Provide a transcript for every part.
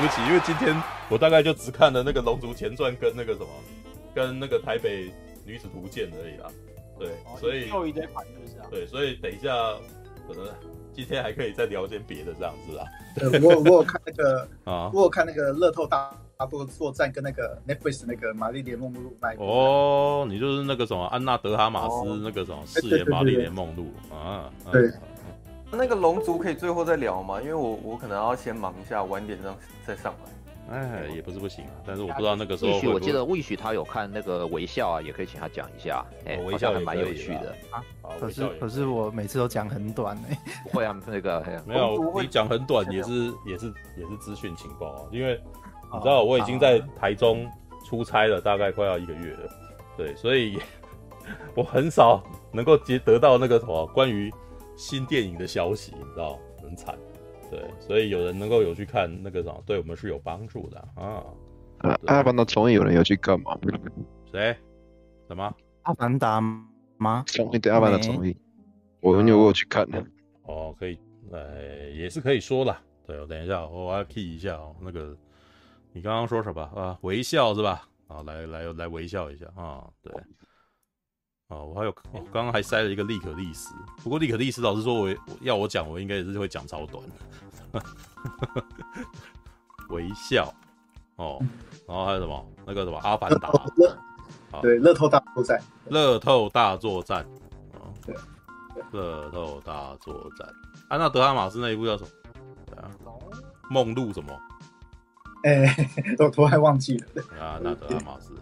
对不起，因为今天我大概就只看了那个《龙族前传》跟那个什么，跟那个《台北女子图鉴》而已啦。对，哦、所以又一堆款是不是啊？对，所以等一下可能今天还可以再聊些别的这样子啊。对，我我有看那个 啊，我有看那个乐透大作作战跟那个 Netflix 那个玛丽莲梦露那哦，你就是那个什么安娜德哈马斯那个什么饰演玛丽莲梦露啊？对。那个龙族可以最后再聊吗？因为我我可能要先忙一下，晚点让再上来。哎，也不是不行啊，但是我不知道那个时候会不会。也许我记得魏许他有看那个微笑啊，也可以请他讲一下。哎、哦，微笑还蛮有趣的啊。可是可是我每次都讲很短哎。不会啊，那个没有，你讲很短也是也是也是资讯情报啊。因为你知道我已经在台中出差了，大概快要一个月了。对，所以 我很少能够接得到那个什么关于新电影的消息，你知道，很惨。对，所以有人能够有去看那个什么，对我们是有帮助的啊。阿凡达重映有人有去干嘛？谁？什么？阿凡达吗？重映对阿凡达重映，我有我有去看的。哦，可以，呃，也是可以说的。对，我等一下，我要 key 一下哦。那个，你刚刚说什么啊？微笑是吧？啊，来来来，微笑一下啊。对。哦，我还有，我刚刚还塞了一个利可利斯，不过利可利斯老师说我，我要我讲，我应该也是会讲超短的。微笑，哦，然后还有什么？那个什么阿凡达，对，乐透大作战，乐透大作战，哦，对，乐透大作战。安娜德哈马斯那一部叫什么？对啊，梦露什么？哎、欸，我突然忘记了。啊，安娜德哈马斯。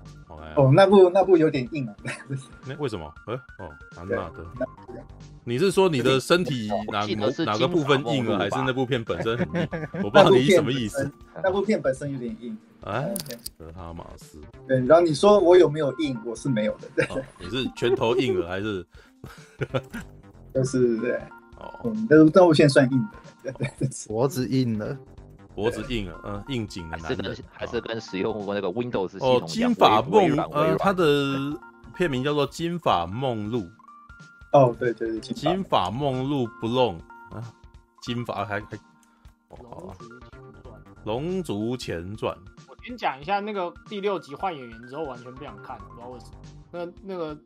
哦，那部那部有点硬啊。那为什么？呃，哦，安娜的，你是说你的身体哪哪个部分硬了，还是那部片本身很硬？我不知道你什么意思。那部片本身有点硬。哎，德哈马斯。对，然后你说我有没有硬？我是没有的。对，你是拳头硬了还是？就是对。哦，那部那部片算硬的。对对，脖子硬了。脖子硬了，嗯，硬颈的男人，还是跟使用过那个 Windows 系统哦，金发梦，呃，他的片名叫做《金发梦露》。哦，对对对，金发梦露不弄啊，金发还还。龙族前传。我先讲一下那个第六集换演员之后完全不想看，不知道为什么。那那个。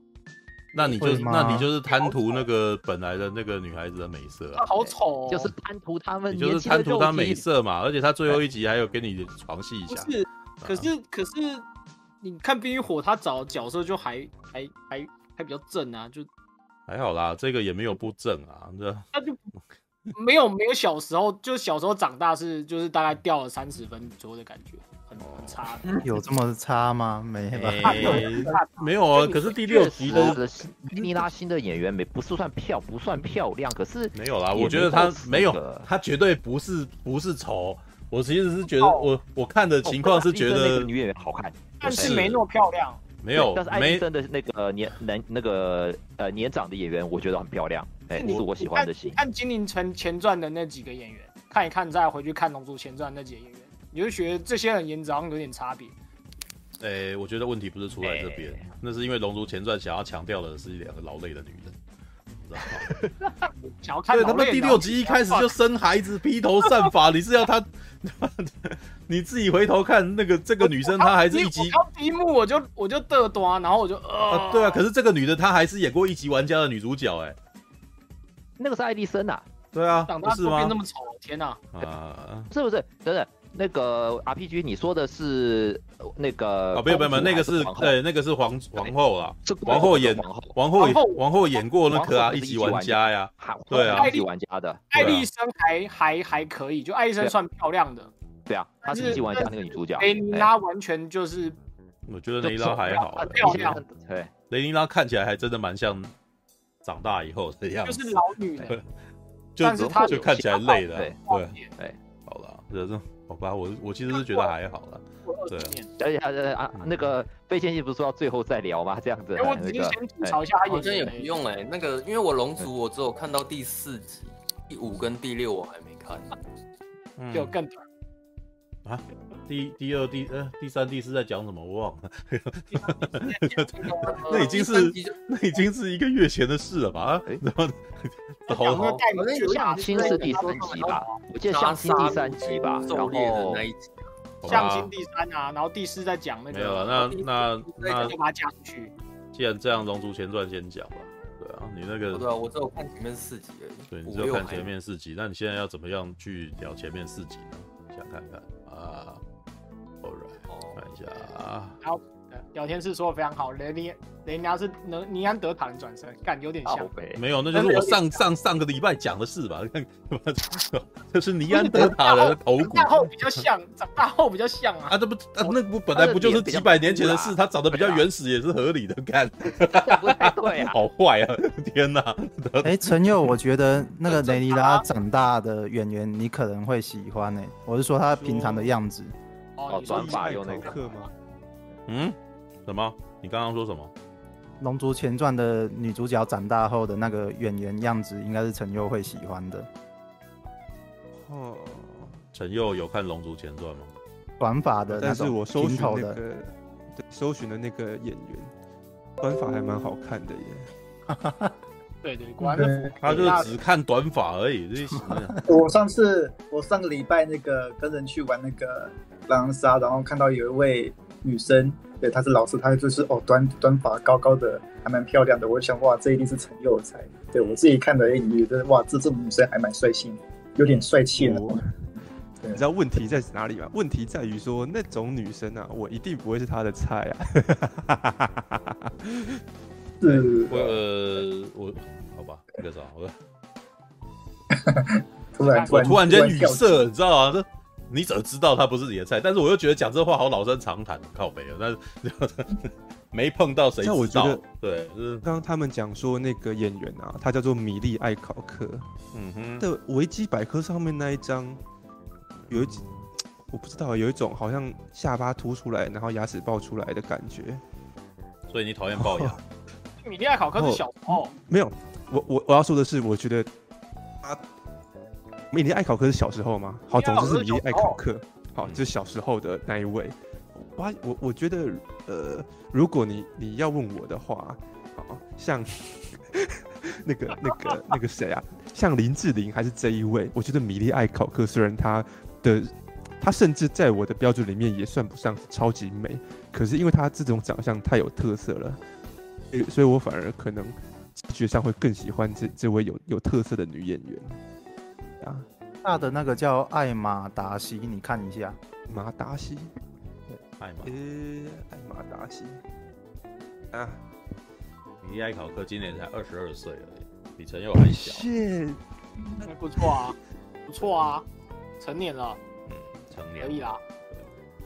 那你就那你就是贪图那个本来的那个女孩子的美色啊，好丑，就是贪图他们，你就是贪图她美色嘛，而且她最后一集还有跟你床戏一下。是，可是可是你看《冰与火》，他找的角色就还还还还比较正啊，就还好啦，这个也没有不正啊，这他就没有没有小时候，就小时候长大是就是大概掉了三十分左右的感觉。很差，有这么差吗？没吧，没有啊。可是第六集的妮拉新的演员没不是算漂不算漂亮，可是没有啦。我觉得她没有，她绝对不是不是丑。我其实是觉得我我看的情况是觉得女演员好看，但是没那么漂亮。没有，但是艾莉森的那个年男那个呃年长的演员，我觉得很漂亮。哎，是我喜欢的型。看《精灵城前传》的那几个演员，看一看再回去看《龙珠前传》那几个演员。你就觉得这些人颜值好像有点差别。诶、欸，我觉得问题不是出在这边，欸、那是因为《龙族前传》想要强调的是两个劳累的女人，你知道吗？想要看对他们第六集一开始就生孩子、披头散发，你是要他？你自己回头看那个这个女生，她还是一集第一幕我就我就嘚多，然后我就呃、啊，对啊，可是这个女的她还是演过一级玩家的女主角、欸，哎，那个是艾莉森啊，对啊，长大都变那么丑，天哪！啊，是不是？等等。那个 RPG，你说的是那个啊？没有没有，那个是对，那个是皇皇后啦，皇后演皇后皇后演过那个啊，一级玩家呀，对啊，一级玩家的艾丽森还还还可以，就艾丽森算漂亮的，对啊，她是一级玩家那个女主角，雷尼拉完全就是，我觉得雷尼拉还好，漂亮，对，雷尼拉看起来还真的蛮像长大以后的样子，就是老女的，但是她就看起来累了，对对，好了，这种。好吧，我我其实是觉得还好了，对。而且啊啊，那个费千玺不是说到最后再聊吗？这样子。我直接先吐槽一下，好像也不用哎。那个，因为我龙族我只有看到第四集，第五跟第六我还没看，就更短啊。第第二、第呃第三、第四在讲什么？我忘了。那已经是那已经是一个月前的事了吧？然后，然后 相亲是第三集吧？我记得相亲第三集吧？然后那一集相亲第三啊，然后第四在讲那个。没有了，那那那就把它加出去。既然这样，《龙族前传》先讲吧。对啊，你那个对啊，我只有看前面四集而已。对，你只有看前面四集，那你现在要怎么样去聊前面四集呢？想看看啊，All right，看一下啊。好，聊天室说的非常好，雷尼雷尼亚是尼尼安德塔人转身，感觉有点像。没有，那就是我上上上个礼拜讲的事吧？看，这是尼安德塔人的头骨。长大后比较像，长大后比较像啊。啊，这不啊，那不本来不就是几百年前的事？他长得比较原始也是合理的。干，不太对啊，好坏啊！天哪！哎，陈佑，我觉得那个雷尼拉 长大的演员你可能会喜欢诶。我是说他平常的样子。哦，短发有那个吗？嗯？什么？你刚刚说什么？《龙族前传》的女主角长大后的那个演员样子，应该是陈佑会喜欢的。哦，陈佑有看《龙族前传》吗？短发的，但是我搜寻那个，对，搜寻的那个演员，短发还蛮好看的耶。对对，果然他就只看短发而已。我上次，我上个礼拜那个跟人去玩那个狼人杀，然后看到有一位女生。对，她是老师，她就是哦，短短发，高高的，还蛮漂亮的。我想，哇，这一定是陈佑的菜。对我自己看的，哎，你觉得哇，这这种女生还蛮帅气，有点帅气呢。哦、你知道问题在哪里吗？问题在于说，那种女生啊，我一定不会是她的菜啊。是，我呃，我好吧，那个啥，我突然突然突然间语塞，你知道吗？这。你怎么知道他不是你的菜？但是我又觉得讲这话好老生常谈，靠北了。但是 没碰到谁知道。我觉得对，就是刚刚他们讲说那个演员啊，他叫做米莉艾考克。嗯哼。的维基百科上面那一张，有一我不知道，有一种好像下巴凸出来，然后牙齿爆出来的感觉。所以你讨厌龅牙？哦、米莉艾考克是小哦。没有，我我我要说的是，我觉得他。米莉艾考克是小时候吗？好，总之是米莉艾考克。好，就是小时候的那一位。哇，我我觉得，呃，如果你你要问我的话，好像 那个那个那个谁啊，像林志玲还是这一位？我觉得米莉艾考克虽然她的她甚至在我的标准里面也算不上超级美，可是因为她这种长相太有特色了，所以我反而可能直觉上会更喜欢这这位有有特色的女演员。大的那个叫艾玛达西，你看一下，马达西，艾玛，呃，艾玛达西，啊，米莉艾考克今年才二十二岁而已，比陈佑还小，是，那不错啊，不错啊，成年了，嗯，成年。可以啦，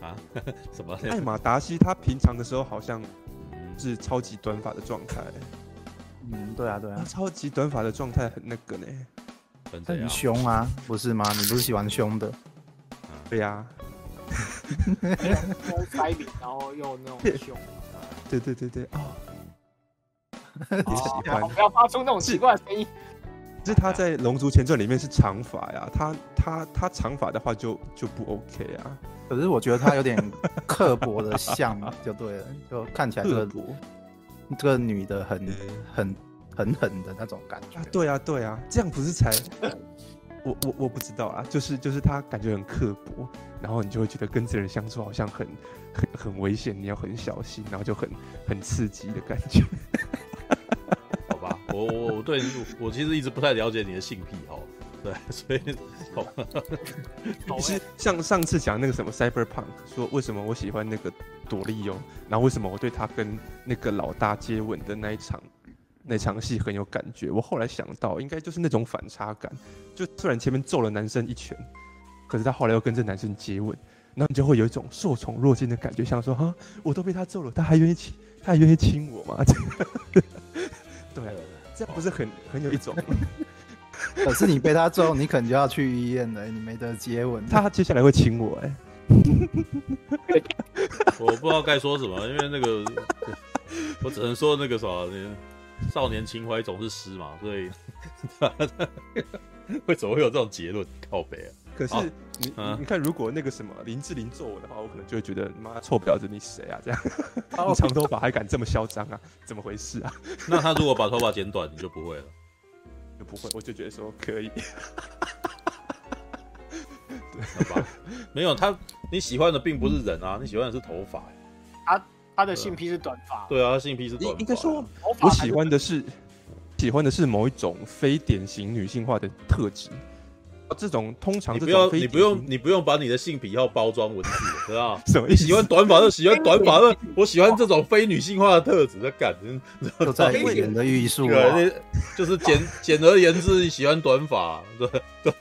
啊，什么？艾玛达西他平常的时候好像是超级短发的状态，嗯，对啊，对啊，他超级短发的状态很那个呢。很凶啊，不是吗？你不是喜欢凶的？对呀。腮脸，然后又那种凶。对对对对哦。你喜欢？不要发出那种奇怪的声音。是他在《龙族前传》里面是长发呀，他他他长发的话就就不 OK 啊。可是我觉得他有点刻薄的像，就对了，就看起来这个这个女的很很。狠狠的那种感觉啊，对啊，对啊，这样不是才，我我我不知道啊，就是就是他感觉很刻薄，然后你就会觉得跟这人相处好像很很很危险，你要很小心，然后就很很刺激的感觉。好吧，我我我对我其实一直不太了解你的性癖好，对，所以其实像上次讲那个什么 Cyberpunk，说为什么我喜欢那个朵莉欧，然后为什么我对他跟那个老大接吻的那一场。那场戏很有感觉，我后来想到，应该就是那种反差感，就突然前面揍了男生一拳，可是他后来又跟这男生接吻，然后你就会有一种受宠若惊的感觉，像说哈，我都被他揍了，他还愿意亲，他还愿意亲我吗？对，这样不是很很有一种？可是你被他揍，你可能就要去医院了，你没得接吻，他接下来会亲我哎，我不知道该说什么，因为那个，我只能说那个啥。少年情怀总是诗嘛，所以 为什么会有这种结论？靠北啊！可是你、啊、你看，如果那个什么林志玲做我的话，我可能就会觉得妈臭婊子，你谁啊？这样，你长头发还敢这么嚣张啊？怎么回事啊？那他如果把头发剪短，你就不会了？就不会，我就觉得说可以。好吧？没有他，你喜欢的并不是人啊，你喜欢的是头发。他他的性癖是短发。对啊，他性癖是短发。应该说，我喜欢的是喜欢的是某一种非典型女性化的特质。这种通常你不要，你不用，你不用把你的性癖要包装文字，知道 什么意思？你喜欢短发就喜欢短发，那我喜欢这种非女性化的特质，的感觉，都在语言的艺术对，啊。那就是简简而言之，你喜欢短发，对对。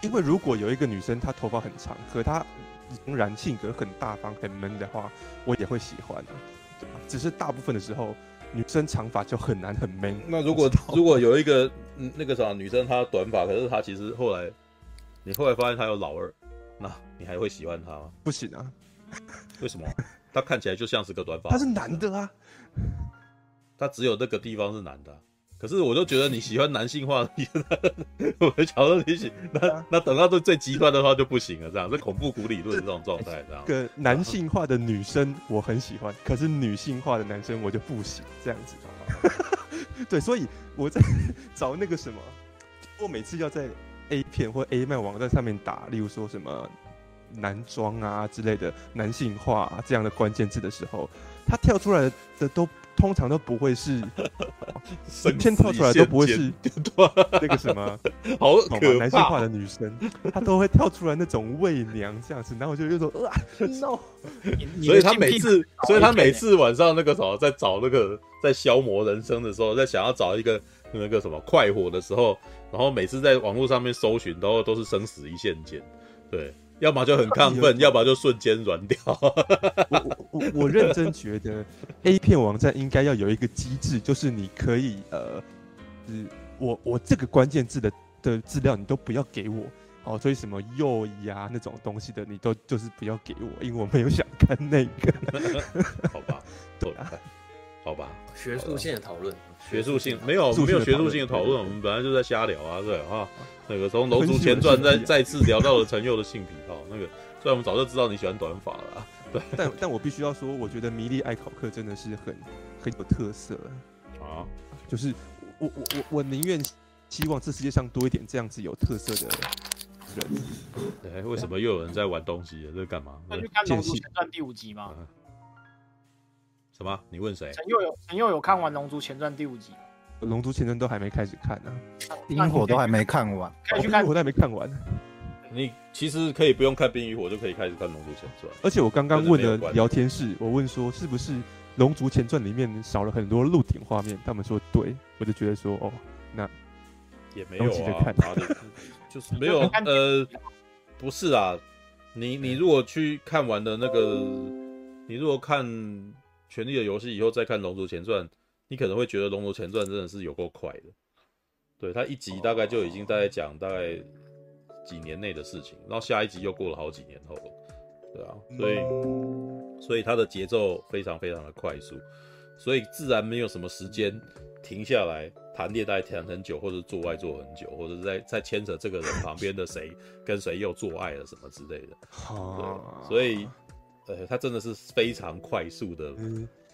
因因为如果有一个女生她头发很长，可她仍然性格很大方、很闷的话，我也会喜欢的，对吧？只是大部分的时候，女生长发就很难很闷。那如果如果有一个嗯那个啥女生她短发，可是她其实后来你后来发现她有老二，那你还会喜欢她吗？不行啊，为什么？她看起来就像是个短发，他是男的啊，她只有那个地方是男的啊。可是我就觉得你喜欢男性化的，我就想说你喜那那等到最最极端的话就不行了，这样是恐怖谷理论这种状态，这样。个男性化的女生我很喜欢，可是女性化的男生我就不行，这样子。对，所以我在找那个什么，我每次要在 A 片或 A 漫网站上面打，例如说什么男装啊之类的男性化啊这样的关键字的时候，它跳出来的都。通常都不会是，影片跳出来都不会是 那个什么，好可男性化的女生，她都会跳出来那种媚娘这样子，然后我就有种 啊，no，所以她每次，所以她每次晚上那个什么，在找那个在消磨人生的时候，在想要找一个那个什么快活的时候，然后每次在网络上面搜寻，然后都是生死一线间，对。要么就很亢奋，要么就瞬间软掉。我我我认真觉得，A 片网站应该要有一个机制，就是你可以呃，是我我这个关键字的的资料你都不要给我哦，所以什么右移啊那种东西的你都就是不要给我，因为我没有想看那个。好吧，对啊，好吧，学术性的讨论，学术性没有没有学术性的讨论，我们本来就在瞎聊啊，对啊。那个从《龙族前传》再再次聊到了陈佑的性癖好，那个虽然我们早就知道你喜欢短发了，对，但但我必须要说，我觉得迷离爱考克真的是很很有特色啊，就是我我我我宁愿希望这世界上多一点这样子有特色的人。哎，为什么又有人在玩东西？这是干嘛？那去看《龙族前传》第五集吗？什么？你问谁？陈佑有陈佑有看完《龙族前传》第五集？龙族前传都还没开始看呢，冰火都还没看完，可以去看，冰火都还没看完。你其实可以不用看冰与火就可以开始看龙族前传。而且我刚刚问的聊天室，我问说是不是龙族前传里面少了很多鹿鼎画面？他们说对，我就觉得说哦，那也没有啊，就是没有 呃，不是啊，你你如果去看完的那个，你如果看权力的游戏以后再看龙族前传。你可能会觉得《龙族前传》真的是有够快的，对，它一集大概就已经在讲大概几年内的事情，然后下一集又过了好几年后了，对啊，所以所以它的节奏非常非常的快速，所以自然没有什么时间停下来谈恋爱谈很久，或者做爱做很久，或者是在在牵扯这个人旁边的谁跟谁又做爱了什么之类的，对，所以呃，他真的是非常快速的。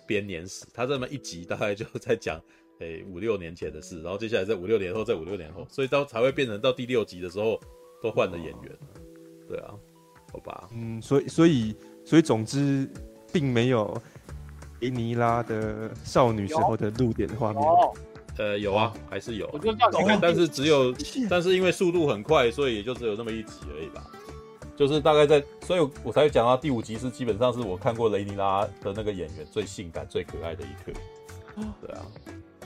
编年史，他这么一集大概就在讲，诶五六年前的事，然后接下来在五六年后，在五六年后，所以到才会变成到第六集的时候都换了演员，对啊，好吧，嗯，所以所以所以总之并没有伊尼拉的少女时候的露点画面，呃有啊，还是有，我觉得这样但是只有，但是因为速度很快，所以也就只有那么一集而已吧。就是大概在，所以我才会讲到第五集是基本上是我看过雷尼拉的那个演员最性感、最可爱的一刻。对啊，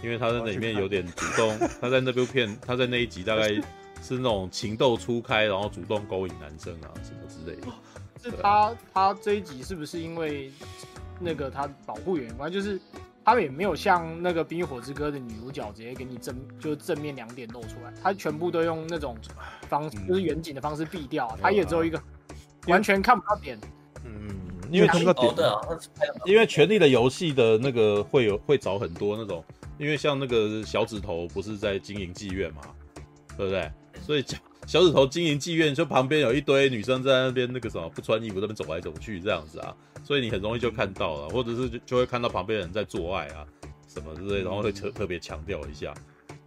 因为他在里面有点主动，他在那部片，他在那一集大概是那种情窦初开，然后主动勾引男生啊什么之类的。是他他这一集是不是因为那个他保护员？反正就是。他们也没有像那个《冰与火之歌》的女主角直接给你正，就是正面两点露出来，他全部都用那种方式，就是远景的方式避掉，他也只有一个完全看不到点。嗯，因为看不到点。因为《权 力的游戏》的那个会有会找很多那种，因为像那个小指头不是在经营妓院嘛，对不对？所以小指头经营妓院，就旁边有一堆女生在那边那个什么不穿衣服，在那边走来走去这样子啊。所以你很容易就看到了，或者是就就会看到旁边人在做爱啊，什么之类，然后会特特别强调一下。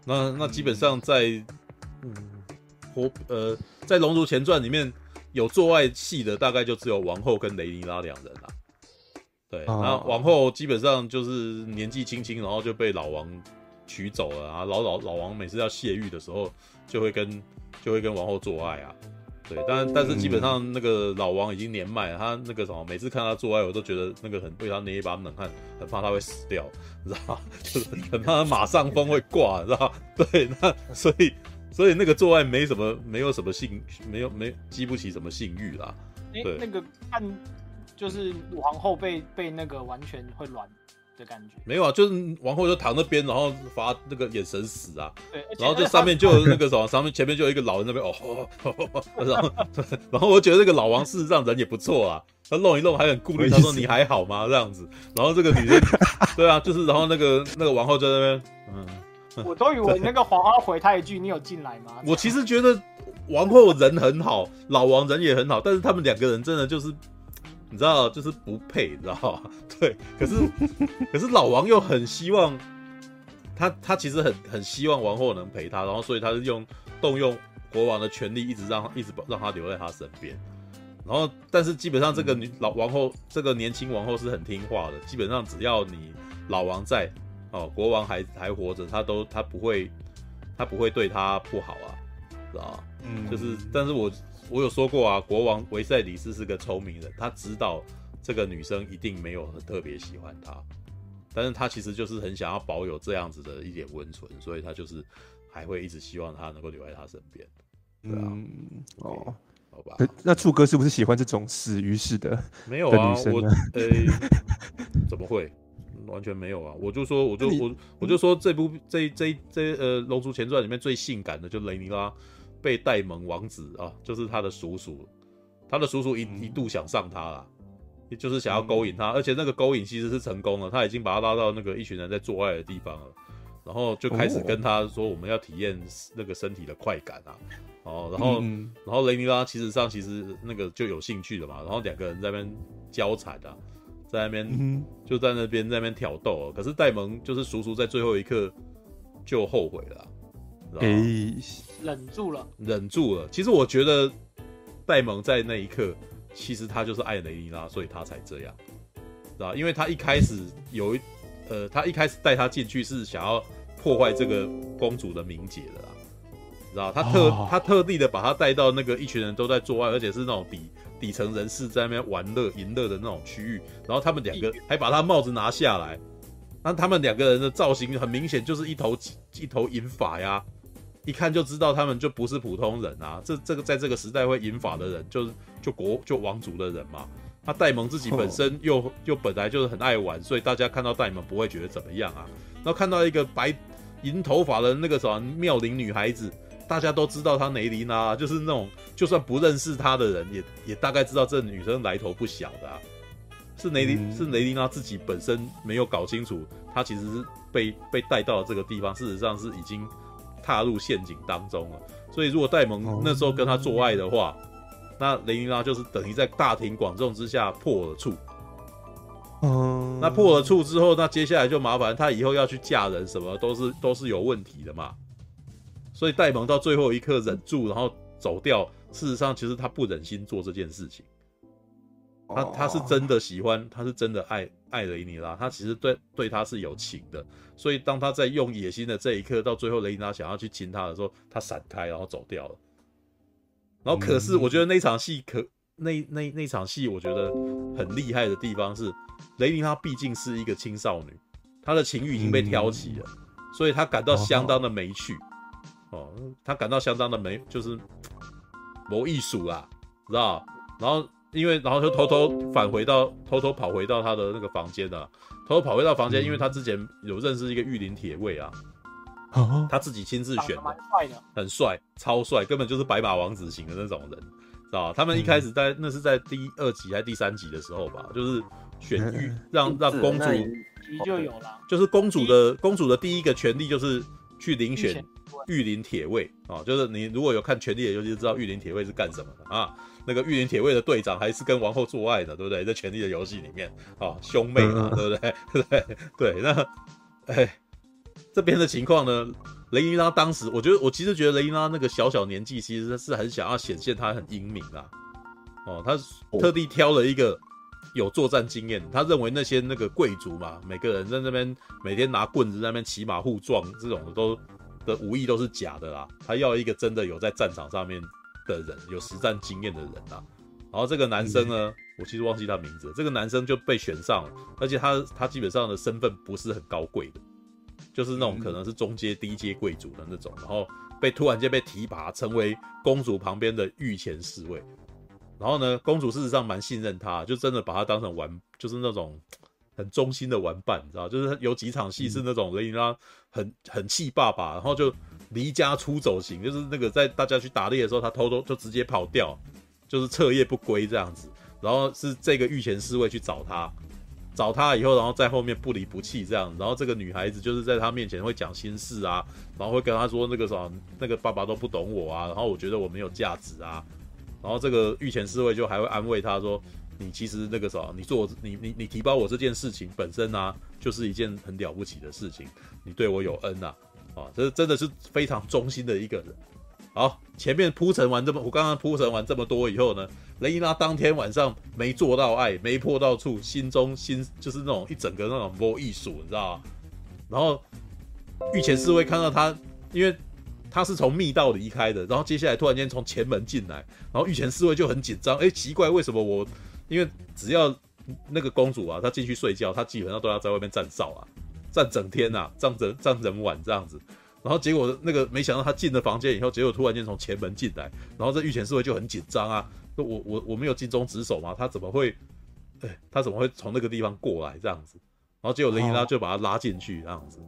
那那基本上在嗯，活呃，在《龙族前传》里面有做爱戏的大概就只有王后跟雷尼拉两人啊。对，哦然后王后基本上就是年纪轻轻，然后就被老王娶走了啊。老老老王每次要泄欲的时候，就会跟就会跟王后做爱啊。对，但但是基本上那个老王已经年迈了，他那个什么，每次看他做爱，我都觉得那个很为他捏一把冷汗，很怕他会死掉，你知道吗？就是很怕他马上风会挂，你知道吗？对，那所以所以那个做爱没什么，没有什么性，没有没激不起什么性欲啦。哎、对那个看就是皇后被被那个完全会软的感觉。没有啊，就是王后就躺那边，然后发那个眼神死啊，对，然后就上面就有那个什么，上面前面就有一个老人那边哦，哦哦哦哦然后然后我觉得这个老王事实上人也不错啊，他弄一弄还很顾虑，他说你还好吗？这样子，然后这个女生，对啊，就是然后那个那个王后在那边，嗯，我都以为那个皇后回他一句：“你有进来吗？” 我其实觉得王后人很好，老王人也很好，但是他们两个人真的就是。你知道，就是不配，你知道吗？对，可是可是老王又很希望他，他其实很很希望王后能陪他，然后所以他是用动用国王的权力，一直让一直让他留在他身边。然后，但是基本上这个女老王后，这个年轻王后是很听话的，基本上只要你老王在，哦，国王还还活着，他都他不会他不会对他不好啊，知道吗？嗯，就是，但是我。我有说过啊，国王维赛里斯是个聪明人，他知道这个女生一定没有很特别喜欢他，但是他其实就是很想要保有这样子的一点温存，所以他就是还会一直希望他能够留在他身边。对啊，嗯，哦，好吧。那柱哥是不是喜欢这种死鱼式的？没有啊，我呃、欸，怎么会？完全没有啊！我就说，我就我我就说这部这这这呃《龙族前传》里面最性感的就雷尼拉。被戴蒙王子啊，就是他的叔叔，他的叔叔一一度想上他了，也就是想要勾引他，而且那个勾引其实是成功了，他已经把他拉到那个一群人在做爱的地方了，然后就开始跟他说我们要体验那个身体的快感啊，哦，然后然后雷尼拉其实上其实那个就有兴趣的嘛，然后两个人在那边交缠啊，在那边就在那边在那边挑逗，可是戴蒙就是叔叔在最后一刻就后悔了。诶，忍住了，忍住了。其实我觉得戴蒙在那一刻，其实他就是爱雷尼拉，所以他才这样，知道？因为他一开始有一，呃，他一开始带他进去是想要破坏这个公主的名节的啦，知道？他特、哦、他特地的把他带到那个一群人都在做爱，而且是那种底底层人士在那边玩乐、淫乐的那种区域，然后他们两个还把他帽子拿下来，那他们两个人的造型很明显就是一头一头银发呀。一看就知道他们就不是普通人啊！这这个在这个时代会银法的人，就是就国就王族的人嘛。他戴蒙自己本身又、oh. 又本来就是很爱玩，所以大家看到戴蒙不会觉得怎么样啊。然后看到一个白银头发的那个什么妙龄女孩子，大家都知道她雷琳娜，就是那种就算不认识她的人，也也大概知道这女生来头不小的啊。是雷琳、嗯、是雷琳娜自己本身没有搞清楚，她其实是被被带到了这个地方，事实上是已经。踏入陷阱当中了，所以如果戴蒙那时候跟他做爱的话，那雷尼拉就是等于在大庭广众之下破了处。嗯，那破了处之后，那接下来就麻烦他以后要去嫁人，什么都是都是有问题的嘛。所以戴蒙到最后一刻忍住，然后走掉。事实上，其实他不忍心做这件事情。他他是真的喜欢，他是真的爱爱雷尼拉，他其实对对他是有情的，所以当他在用野心的这一刻，到最后雷尼拉想要去亲他的时候，他闪开，然后走掉了。然后可是我觉得那场戏可那那那场戏我觉得很厉害的地方是，雷尼拉毕竟是一个青少女，她的情欲已经被挑起了，所以她感到相当的没趣。哦，她感到相当的没就是没艺术啦，知道？然后。因为然后就偷偷返回到偷偷跑回到他的那个房间啊，偷偷跑回到房间，因为他之前有认识一个御林铁卫啊，他自己亲自选的，蛮帅的，很帅，超帅，根本就是白马王子型的那种人，知道吧？他们一开始在那是在第二集还是第三集的时候吧，就是选御让让公主就有了，就是公主的公主的第一个权利就是去遴选御林铁卫。啊，就是你如果有看《权力的游戏》就知道御林铁卫是干什么的。啊。那个御林铁卫的队长还是跟王后做爱的，对不对？在权力的游戏里面啊，兄妹嘛，对不对？对对，那哎，这边的情况呢？雷伊拉当时，我觉得我其实觉得雷伊拉那个小小年纪，其实是很想要显现他很英明啊，哦，他特地挑了一个有作战经验，他认为那些那个贵族嘛，每个人在那边每天拿棍子在那边骑马互撞，这种的都的武艺都是假的啦。他要一个真的有在战场上面的人，有实战经验的人啊。然后这个男生呢，我其实忘记他名字，这个男生就被选上了，而且他他基本上的身份不是很高贵的，就是那种可能是中阶、低阶贵族的那种，然后被突然间被提拔成为公主旁边的御前侍卫。然后呢，公主事实上蛮信任他，就真的把他当成玩，就是那种 很忠心的玩伴，你知道？就是有几场戏是那种雷伊拉很很气爸爸，然后就离家出走型，就是那个在大家去打猎的时候，他偷偷就直接跑掉，就是彻夜不归这样子。然后是这个御前侍卫去找他，找他以后，然后在后面不离不弃这样。然后这个女孩子就是在他面前会讲心事啊，然后会跟他说那个什么，那个爸爸都不懂我啊，然后我觉得我没有价值啊。然后这个御前侍卫就还会安慰他说：“你其实那个啥，你做你你你提拔我这件事情本身啊，就是一件很了不起的事情。你对我有恩呐，啊，啊这真的是非常忠心的一个人。好，前面铺陈完这么，我刚刚铺陈完这么多以后呢，雷伊拉当天晚上没做到爱，没破到处，心中心就是那种一整个那种魔艺术，你知道吗？然后御前侍卫看到他，因为。他是从密道离开的，然后接下来突然间从前门进来，然后御前侍卫就很紧张，哎，奇怪，为什么我？因为只要那个公主啊，她进去睡觉，她基本上都要在外面站哨啊，站整天呐、啊，站整站整晚这样子。然后结果那个没想到他进了房间以后，结果突然间从前门进来，然后这御前侍卫就很紧张啊，说我我我没有尽忠职守吗？他怎么会？哎，他怎么会从那个地方过来这样子？然后结果雷伊拉就把他拉进去这样子，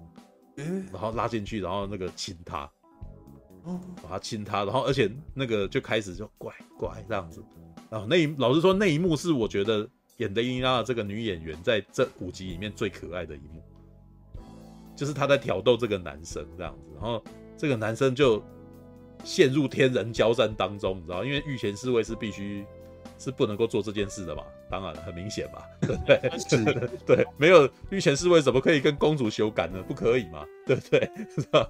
然后拉进去，然后那个亲他。把他亲他，然后而且那个就开始就怪怪这样子，然后那一老实说那一幕是我觉得演雷伊拉的这个女演员在这五集里面最可爱的一幕，就是他在挑逗这个男生这样子，然后这个男生就陷入天人交战当中，你知道，因为御前侍卫是必须是不能够做这件事的嘛，当然很明显嘛，对不对？是 对，没有御前侍卫怎么可以跟公主修改呢？不可以嘛，对不对？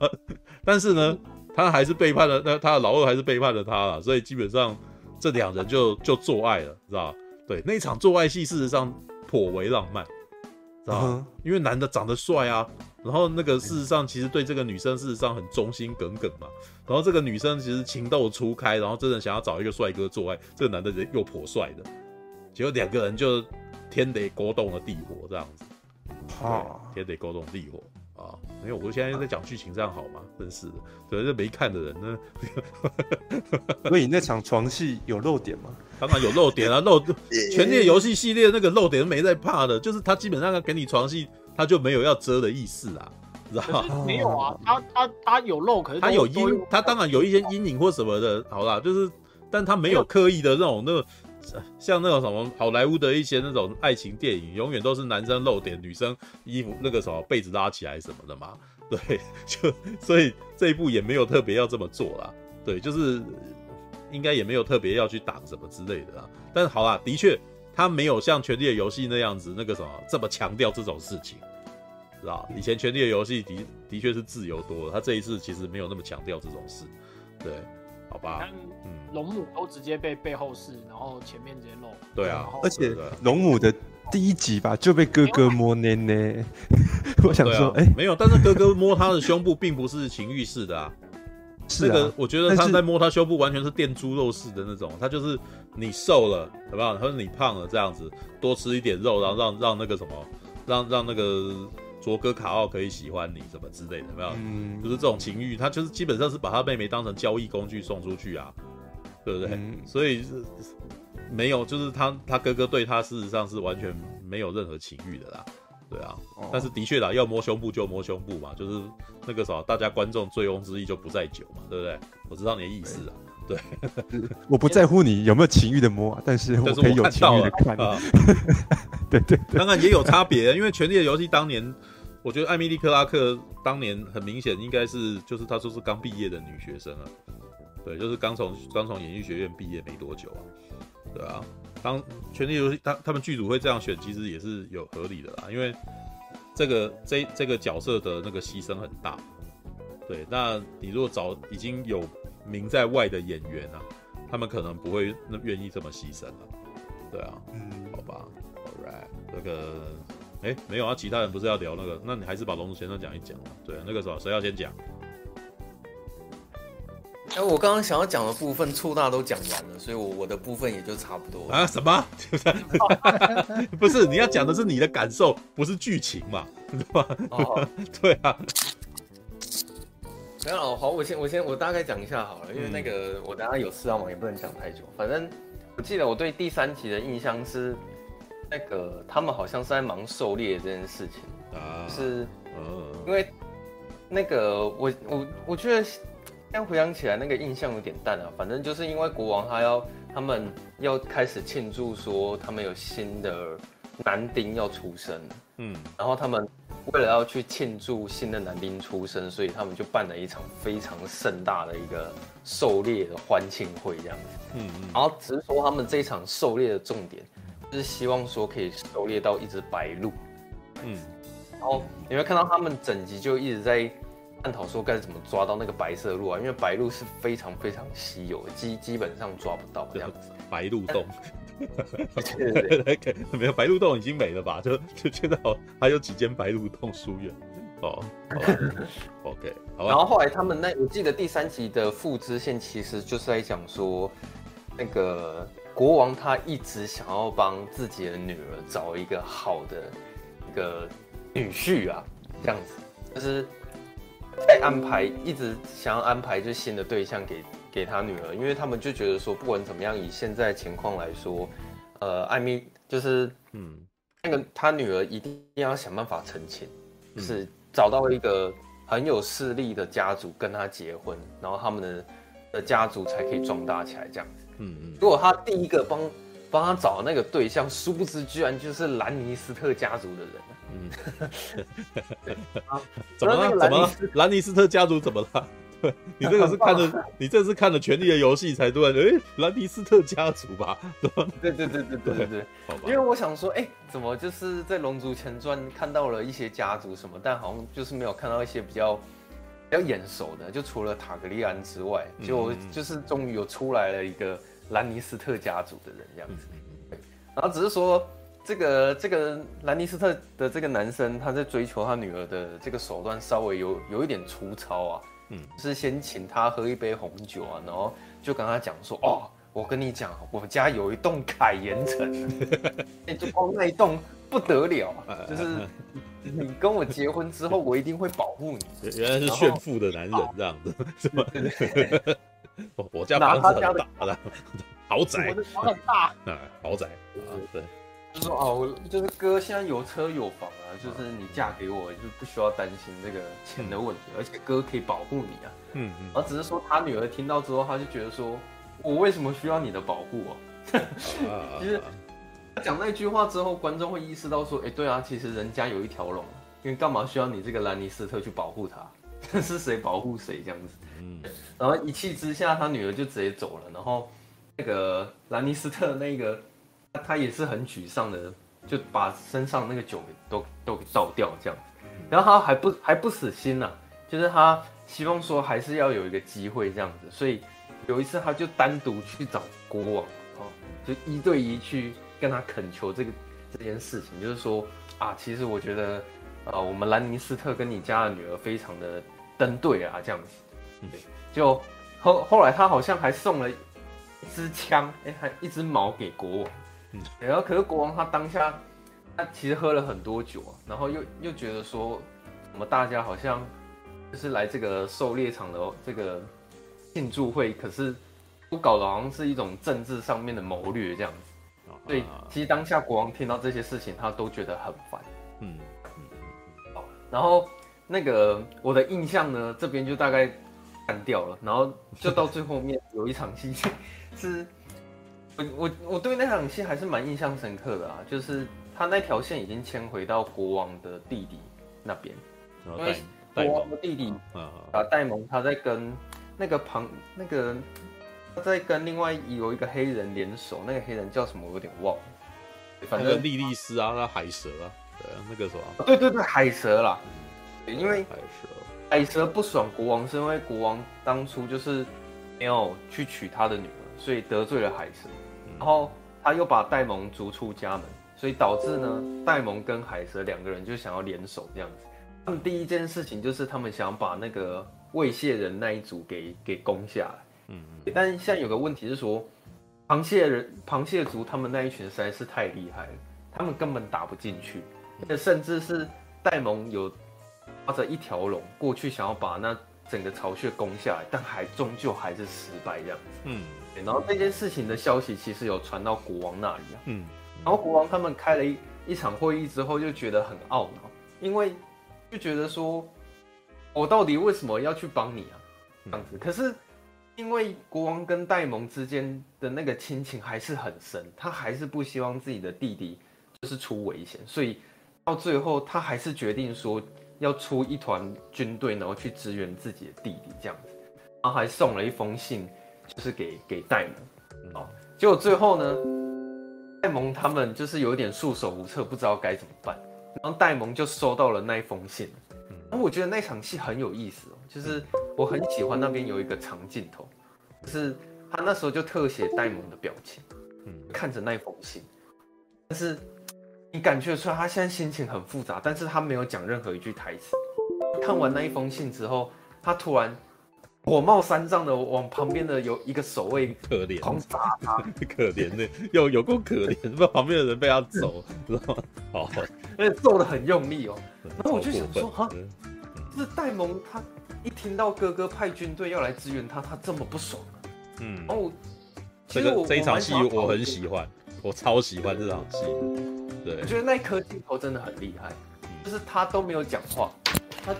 但是呢。他还是背叛了，那他的老二还是背叛了他了，所以基本上这两人就就做爱了，知道吧？对，那场做爱戏事实上颇为浪漫，知道因为男的长得帅啊，然后那个事实上其实对这个女生事实上很忠心耿耿嘛，然后这个女生其实情窦初开，然后真的想要找一个帅哥做爱，这个男的人又颇帅的，结果两个人就天雷勾动了地火这样子，啊，天雷勾动地火。啊，没有，我现在又在讲剧情，这样好吗？真是的，对，这没看的人呢。所以那场床戏有漏点吗？当然有漏点啊，漏《权力游戏》系列那个漏点都没在怕的，就是他基本上要给你床戏，他就没有要遮的意思啊，知道吗？没有啊，他他他有漏，可是他有阴，他当然有一些阴影或什么的，好啦，就是，但他没有刻意的那种那个。像那种什么好莱坞的一些那种爱情电影，永远都是男生露点，女生衣服那个什么被子拉起来什么的嘛。对，就所以这一部也没有特别要这么做啦。对，就是应该也没有特别要去挡什么之类的啦。但是好啦，的确他没有像《权力的游戏》那样子那个什么这么强调这种事情，知道？以前《权力的游戏》的的确是自由多了，他这一次其实没有那么强调这种事。对。好吧，嗯，龙母都直接被背后视，然后前面直接露。对啊，而且龙母的第一集吧就被哥哥摸捏捏。我想说，哎、啊欸，没有，但是哥哥摸他的胸部并不是情欲式的啊。是个我觉得他在摸他胸部完全是垫猪肉式的那种，他就是你瘦了，好不好？或者你胖了这样子，多吃一点肉，然后让让那个什么，让让那个。卓哥卡奥可以喜欢你什么之类的，有没有？嗯，就是这种情欲，他就是基本上是把他妹妹当成交易工具送出去啊，对不对？嗯、所以是没有，就是他他哥哥对他事实上是完全没有任何情欲的啦，对啊。哦、但是的确啦，要摸胸部就摸胸部嘛，就是那个啥，大家观众醉翁之意就不在酒嘛，对不对？我知道你的意思啊，对，我不在乎你有没有情欲的摸，但是我可以有情欲的看，啊。对，对对，当然也有差别，因为《权力的游戏》当年。我觉得艾米丽·克拉克当年很明显应该是，就是她说是刚毕业的女学生啊，对，就是刚从刚从演艺学院毕业没多久啊，对啊，当《权力游戏》他他们剧组会这样选，其实也是有合理的啦，因为这个这这个角色的那个牺牲很大，对，那你如果找已经有名在外的演员啊，他们可能不会那愿意这么牺牲了。对啊，嗯，好吧，All right，这个，哎，没有啊，其他人不是要聊那个？那你还是把龙族先生讲一讲。对啊，那个时候谁要先讲？哎，我刚刚想要讲的部分，粗大都讲完了，所以我我的部分也就差不多啊。什么？不是，你要讲的是你的感受，不是剧情嘛？对吧？哦，对啊。没有，好，我先我先我大概讲一下好了，因为那个、嗯、我等下有事要忙，也不能讲太久。反正我记得我对第三集的印象是，那个他们好像是在忙狩猎这件事情啊，是，因为那个我我我觉得现在回想起来，那个印象有点淡啊。反正就是因为国王他要他们要开始庆祝说他们有新的男丁要出生，嗯，然后他们。为了要去庆祝新的男丁出生，所以他们就办了一场非常盛大的一个狩猎的欢庆会，这样子。嗯嗯。然后只是说他们这一场狩猎的重点，就是希望说可以狩猎到一只白鹿。嗯。然后你会看到他们整集就一直在探讨说该怎么抓到那个白色鹿啊，因为白鹿是非常非常稀有，基基本上抓不到这样子。白鹿洞。对对 对，没有白鹿洞已经没了吧？就 就现在好还有几间白鹿洞书院哦。OK，好。然后后来他们那我记得第三集的副支线其实就是在讲说，那个国王他一直想要帮自己的女儿找一个好的一个女婿啊，这样子就是在安排，一直想要安排就新的对象给。给他女儿，因为他们就觉得说，不管怎么样，以现在情况来说，呃，艾米就是，嗯，那个他女儿一定要想办法成亲，是找到一个很有势力的家族跟他结婚，然后他们的的家族才可以壮大起来，这样子。嗯嗯。如果他第一个帮帮他找的那个对象，殊不知居然就是兰尼斯特家族的人。嗯。怎么了？怎么了？兰尼斯特家族怎么了？你这个是看着，你这是看了《权力的游戏》才对，哎，兰尼斯特家族吧？对对对对对对对。因为我想说，哎，怎么就是在《龙族前传》看到了一些家族什么，但好像就是没有看到一些比较比较眼熟的，就除了塔格利安之外，就就是终于有出来了一个兰尼斯特家族的人这样子。然后只是说，这个这个兰尼斯特的这个男生，他在追求他女儿的这个手段稍微有有一点粗糙啊。嗯，是先请他喝一杯红酒啊，然后就跟他讲说，哦，我跟你讲，我家有一栋凯岩城，哎，就光那一栋不得了，就是你跟我结婚之后，我一定会保护你。原来是炫富的男人这样子，是吧？对对对，我 我家房子很大的豪宅，我的房很大，啊，豪宅啊，对。就说哦，就是哥现在有车有房啊，就是你嫁给我，就不需要担心这个钱的问题，而且哥可以保护你啊。嗯嗯。而只是说他女儿听到之后，他就觉得说，我为什么需要你的保护啊？其实讲那句话之后，观众会意识到说，哎，对啊，其实人家有一条龙，因为干嘛需要你这个兰尼斯特去保护他？是谁保护谁这样子？嗯。然后一气之下，他女儿就直接走了，然后那个兰尼斯特那个。他也是很沮丧的，就把身上那个酒都都给倒掉这样，然后他还不还不死心呐、啊，就是他希望说还是要有一个机会这样子，所以有一次他就单独去找国王，哦，就一对一去跟他恳求这个这件事情，就是说啊，其实我觉得啊，我们兰尼斯特跟你家的女儿非常的登对啊，这样子，对，就后后来他好像还送了一支枪，哎，还一支矛给国王。嗯，然后可是国王他当下，他其实喝了很多酒啊，然后又又觉得说，我们大家好像就是来这个狩猎场的这个庆祝会，可是都搞得好像是一种政治上面的谋略这样子。所以其实当下国王听到这些事情，他都觉得很烦。嗯嗯。好，然后那个我的印象呢，这边就大概干掉了，然后就到最后面有一场戏是。我我我对那场戏还是蛮印象深刻的啊，就是他那条线已经迁回到国王的弟弟那边，因为国王的弟弟啊戴蒙他在跟那个旁那个他在跟另外有一个黑人联手，那个黑人叫什么我有点忘。了，反正莉莉丝啊，那海蛇啊，对啊，那个什么，对对对，海蛇啦，因为海蛇海蛇不爽国王，是因为国王当初就是没有去娶他的女儿。所以得罪了海蛇，然后他又把戴蒙逐出家门，所以导致呢，戴蒙跟海蛇两个人就想要联手这样子。他们第一件事情就是他们想把那个喂蟹人那一组给给攻下来。嗯嗯。但现在有个问题是说，螃蟹人、螃蟹族他们那一群实在是太厉害了，他们根本打不进去，甚至是戴蒙有抓着一条龙过去想要把那。整个巢穴攻下来，但还终究还是失败这样子。嗯，然后这件事情的消息其实有传到国王那里啊。嗯，然后国王他们开了一一场会议之后，就觉得很懊恼，因为就觉得说，我到底为什么要去帮你啊？这样子。可是因为国王跟戴蒙之间的那个亲情还是很深，他还是不希望自己的弟弟就是出危险，所以到最后他还是决定说。要出一团军队，然后去支援自己的弟弟，这样子，然后还送了一封信，就是给给戴蒙，哦，结果最后呢，戴蒙他们就是有点束手无策，不知道该怎么办，然后戴蒙就收到了那一封信，然后我觉得那场戏很有意思哦，就是我很喜欢那边有一个长镜头，就是他那时候就特写戴蒙的表情，看着那封信，但是。你感觉出来，他现在心情很复杂，但是他没有讲任何一句台词。看完那一封信之后，他突然火冒三丈的往旁边的有一个守卫可怜狂砸他，可怜的有有够可怜，不旁边的人被他揍，知道吗？好，而且揍的很用力哦。然后我就想说，哈，这戴蒙他一听到哥哥派军队要来支援他，他这么不爽啊。嗯，然后这个这一场戏我很喜欢，我超喜欢这场戏。对，我觉得那一颗镜头真的很厉害，就是他都没有讲话，他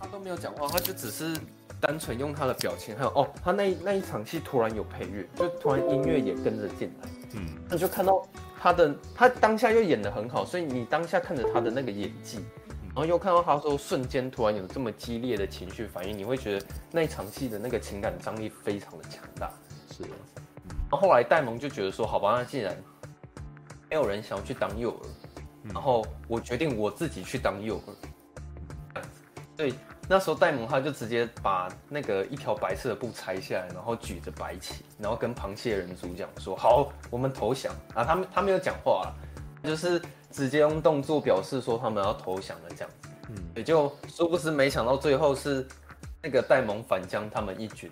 他都没有讲话，他就只是单纯用他的表情，还有哦，他那那一场戏突然有配乐，就突然音乐也跟着进来，嗯，那就看到他的他当下又演得很好，所以你当下看着他的那个演技，然后又看到他说瞬间突然有这么激烈的情绪反应，你会觉得那一场戏的那个情感张力非常的强大，是。的。然后后来戴蒙就觉得说，好吧，那既然没有人想要去当诱饵，然后我决定我自己去当诱饵。所以那时候戴蒙他就直接把那个一条白色的布拆下来，然后举着白旗，然后跟螃蟹人族讲说：“好，我们投降。”啊，他们他没有讲话啊，就是直接用动作表示说他们要投降了这样子。嗯，也就殊不知没想到最后是那个戴蒙反将他们一军，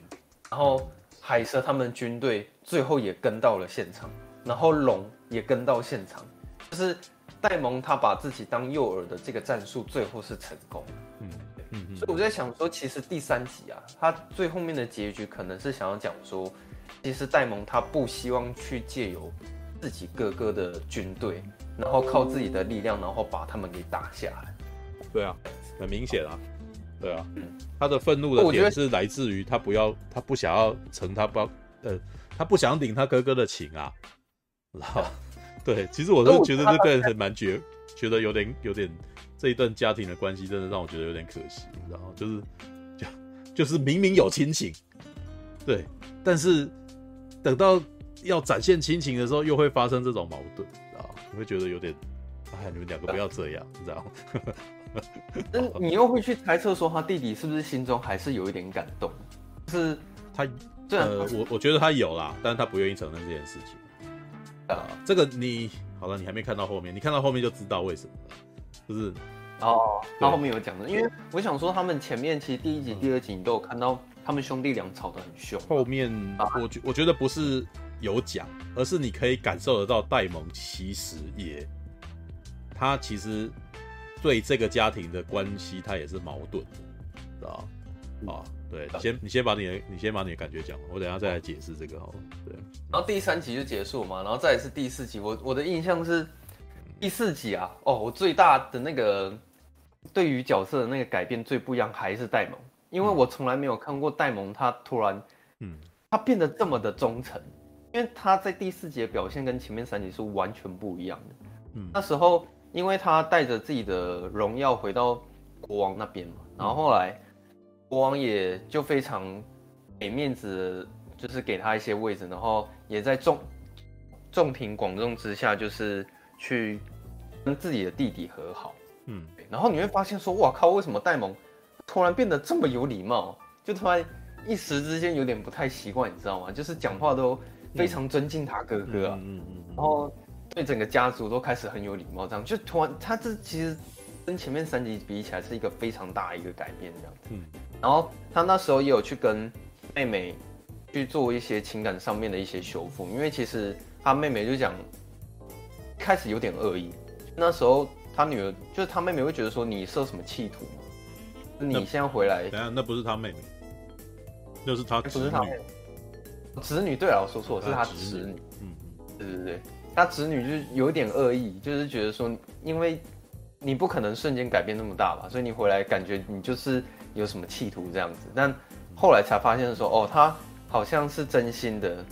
然后海蛇他们军队最后也跟到了现场。然后龙也跟到现场，就是戴蒙他把自己当诱饵的这个战术最后是成功。嗯嗯，所以我在想说，其实第三集啊，他最后面的结局可能是想要讲说，其实戴蒙他不希望去借由自己哥哥的军队，然后靠自己的力量，然后把他们给打下来。对啊，很明显啊，对啊，他的愤怒的点是来自于他不要，他不想要成他不，呃，他不想领他哥哥的情啊。然后，对，其实我是觉得这个人还蛮绝，觉得有点有点这一段家庭的关系，真的让我觉得有点可惜。然后就是，就就是明明有亲情，对，但是等到要展现亲情的时候，又会发生这种矛盾，啊，你会觉得有点，哎，你们两个不要这样，你知道吗？但你又会去猜测说，他弟弟是不是心中还是有一点感动？就是他，呃，我我觉得他有啦，但是他不愿意承认这件事情。啊，这个你好了，你还没看到后面，你看到后面就知道为什么了，就是哦，他后面有讲的，因为我想说他们前面其实第一集、第二集你都有看到他们兄弟俩吵得很凶，后面我觉我觉得不是有讲，而是你可以感受得到戴蒙其实也，他其实对这个家庭的关系他也是矛盾的，啊啊。对，你先你先把你的你先把你的感觉讲，我等下再来解释这个好了。对，然后第三集就结束嘛，然后再是第四集。我我的印象是第四集啊，哦，我最大的那个对于角色的那个改变最不一样还是戴蒙，因为我从来没有看过戴蒙他突然，嗯，他变得这么的忠诚，因为他在第四集的表现跟前面三集是完全不一样的。嗯，那时候因为他带着自己的荣耀回到国王那边嘛，然后后来。国王也就非常给面子，就是给他一些位置，然后也在众众庭广众之下，就是去跟自己的弟弟和好。嗯，然后你会发现说，哇靠，为什么戴蒙突然变得这么有礼貌？就突然一时之间有点不太习惯，你知道吗？就是讲话都非常尊敬他哥哥啊，嗯嗯，然后对整个家族都开始很有礼貌，这样就突然他这其实跟前面三集比起来是一个非常大一个改变这样。子，嗯，然后他那时候也有去跟妹妹去做一些情感上面的一些修复，因为其实他妹妹就讲开始有点恶意，那时候他女儿就是他妹妹会觉得说你是有什么企图吗？你现在回来，等下那不是他妹妹，那是他侄女。侄女，对啊，我说错，是他侄女。嗯嗯，对对对，他侄女就是有点恶意，就是觉得说，因为你不可能瞬间改变那么大吧，所以你回来感觉你就是有什么企图这样子。但后来才发现说，哦，他好像是真心的，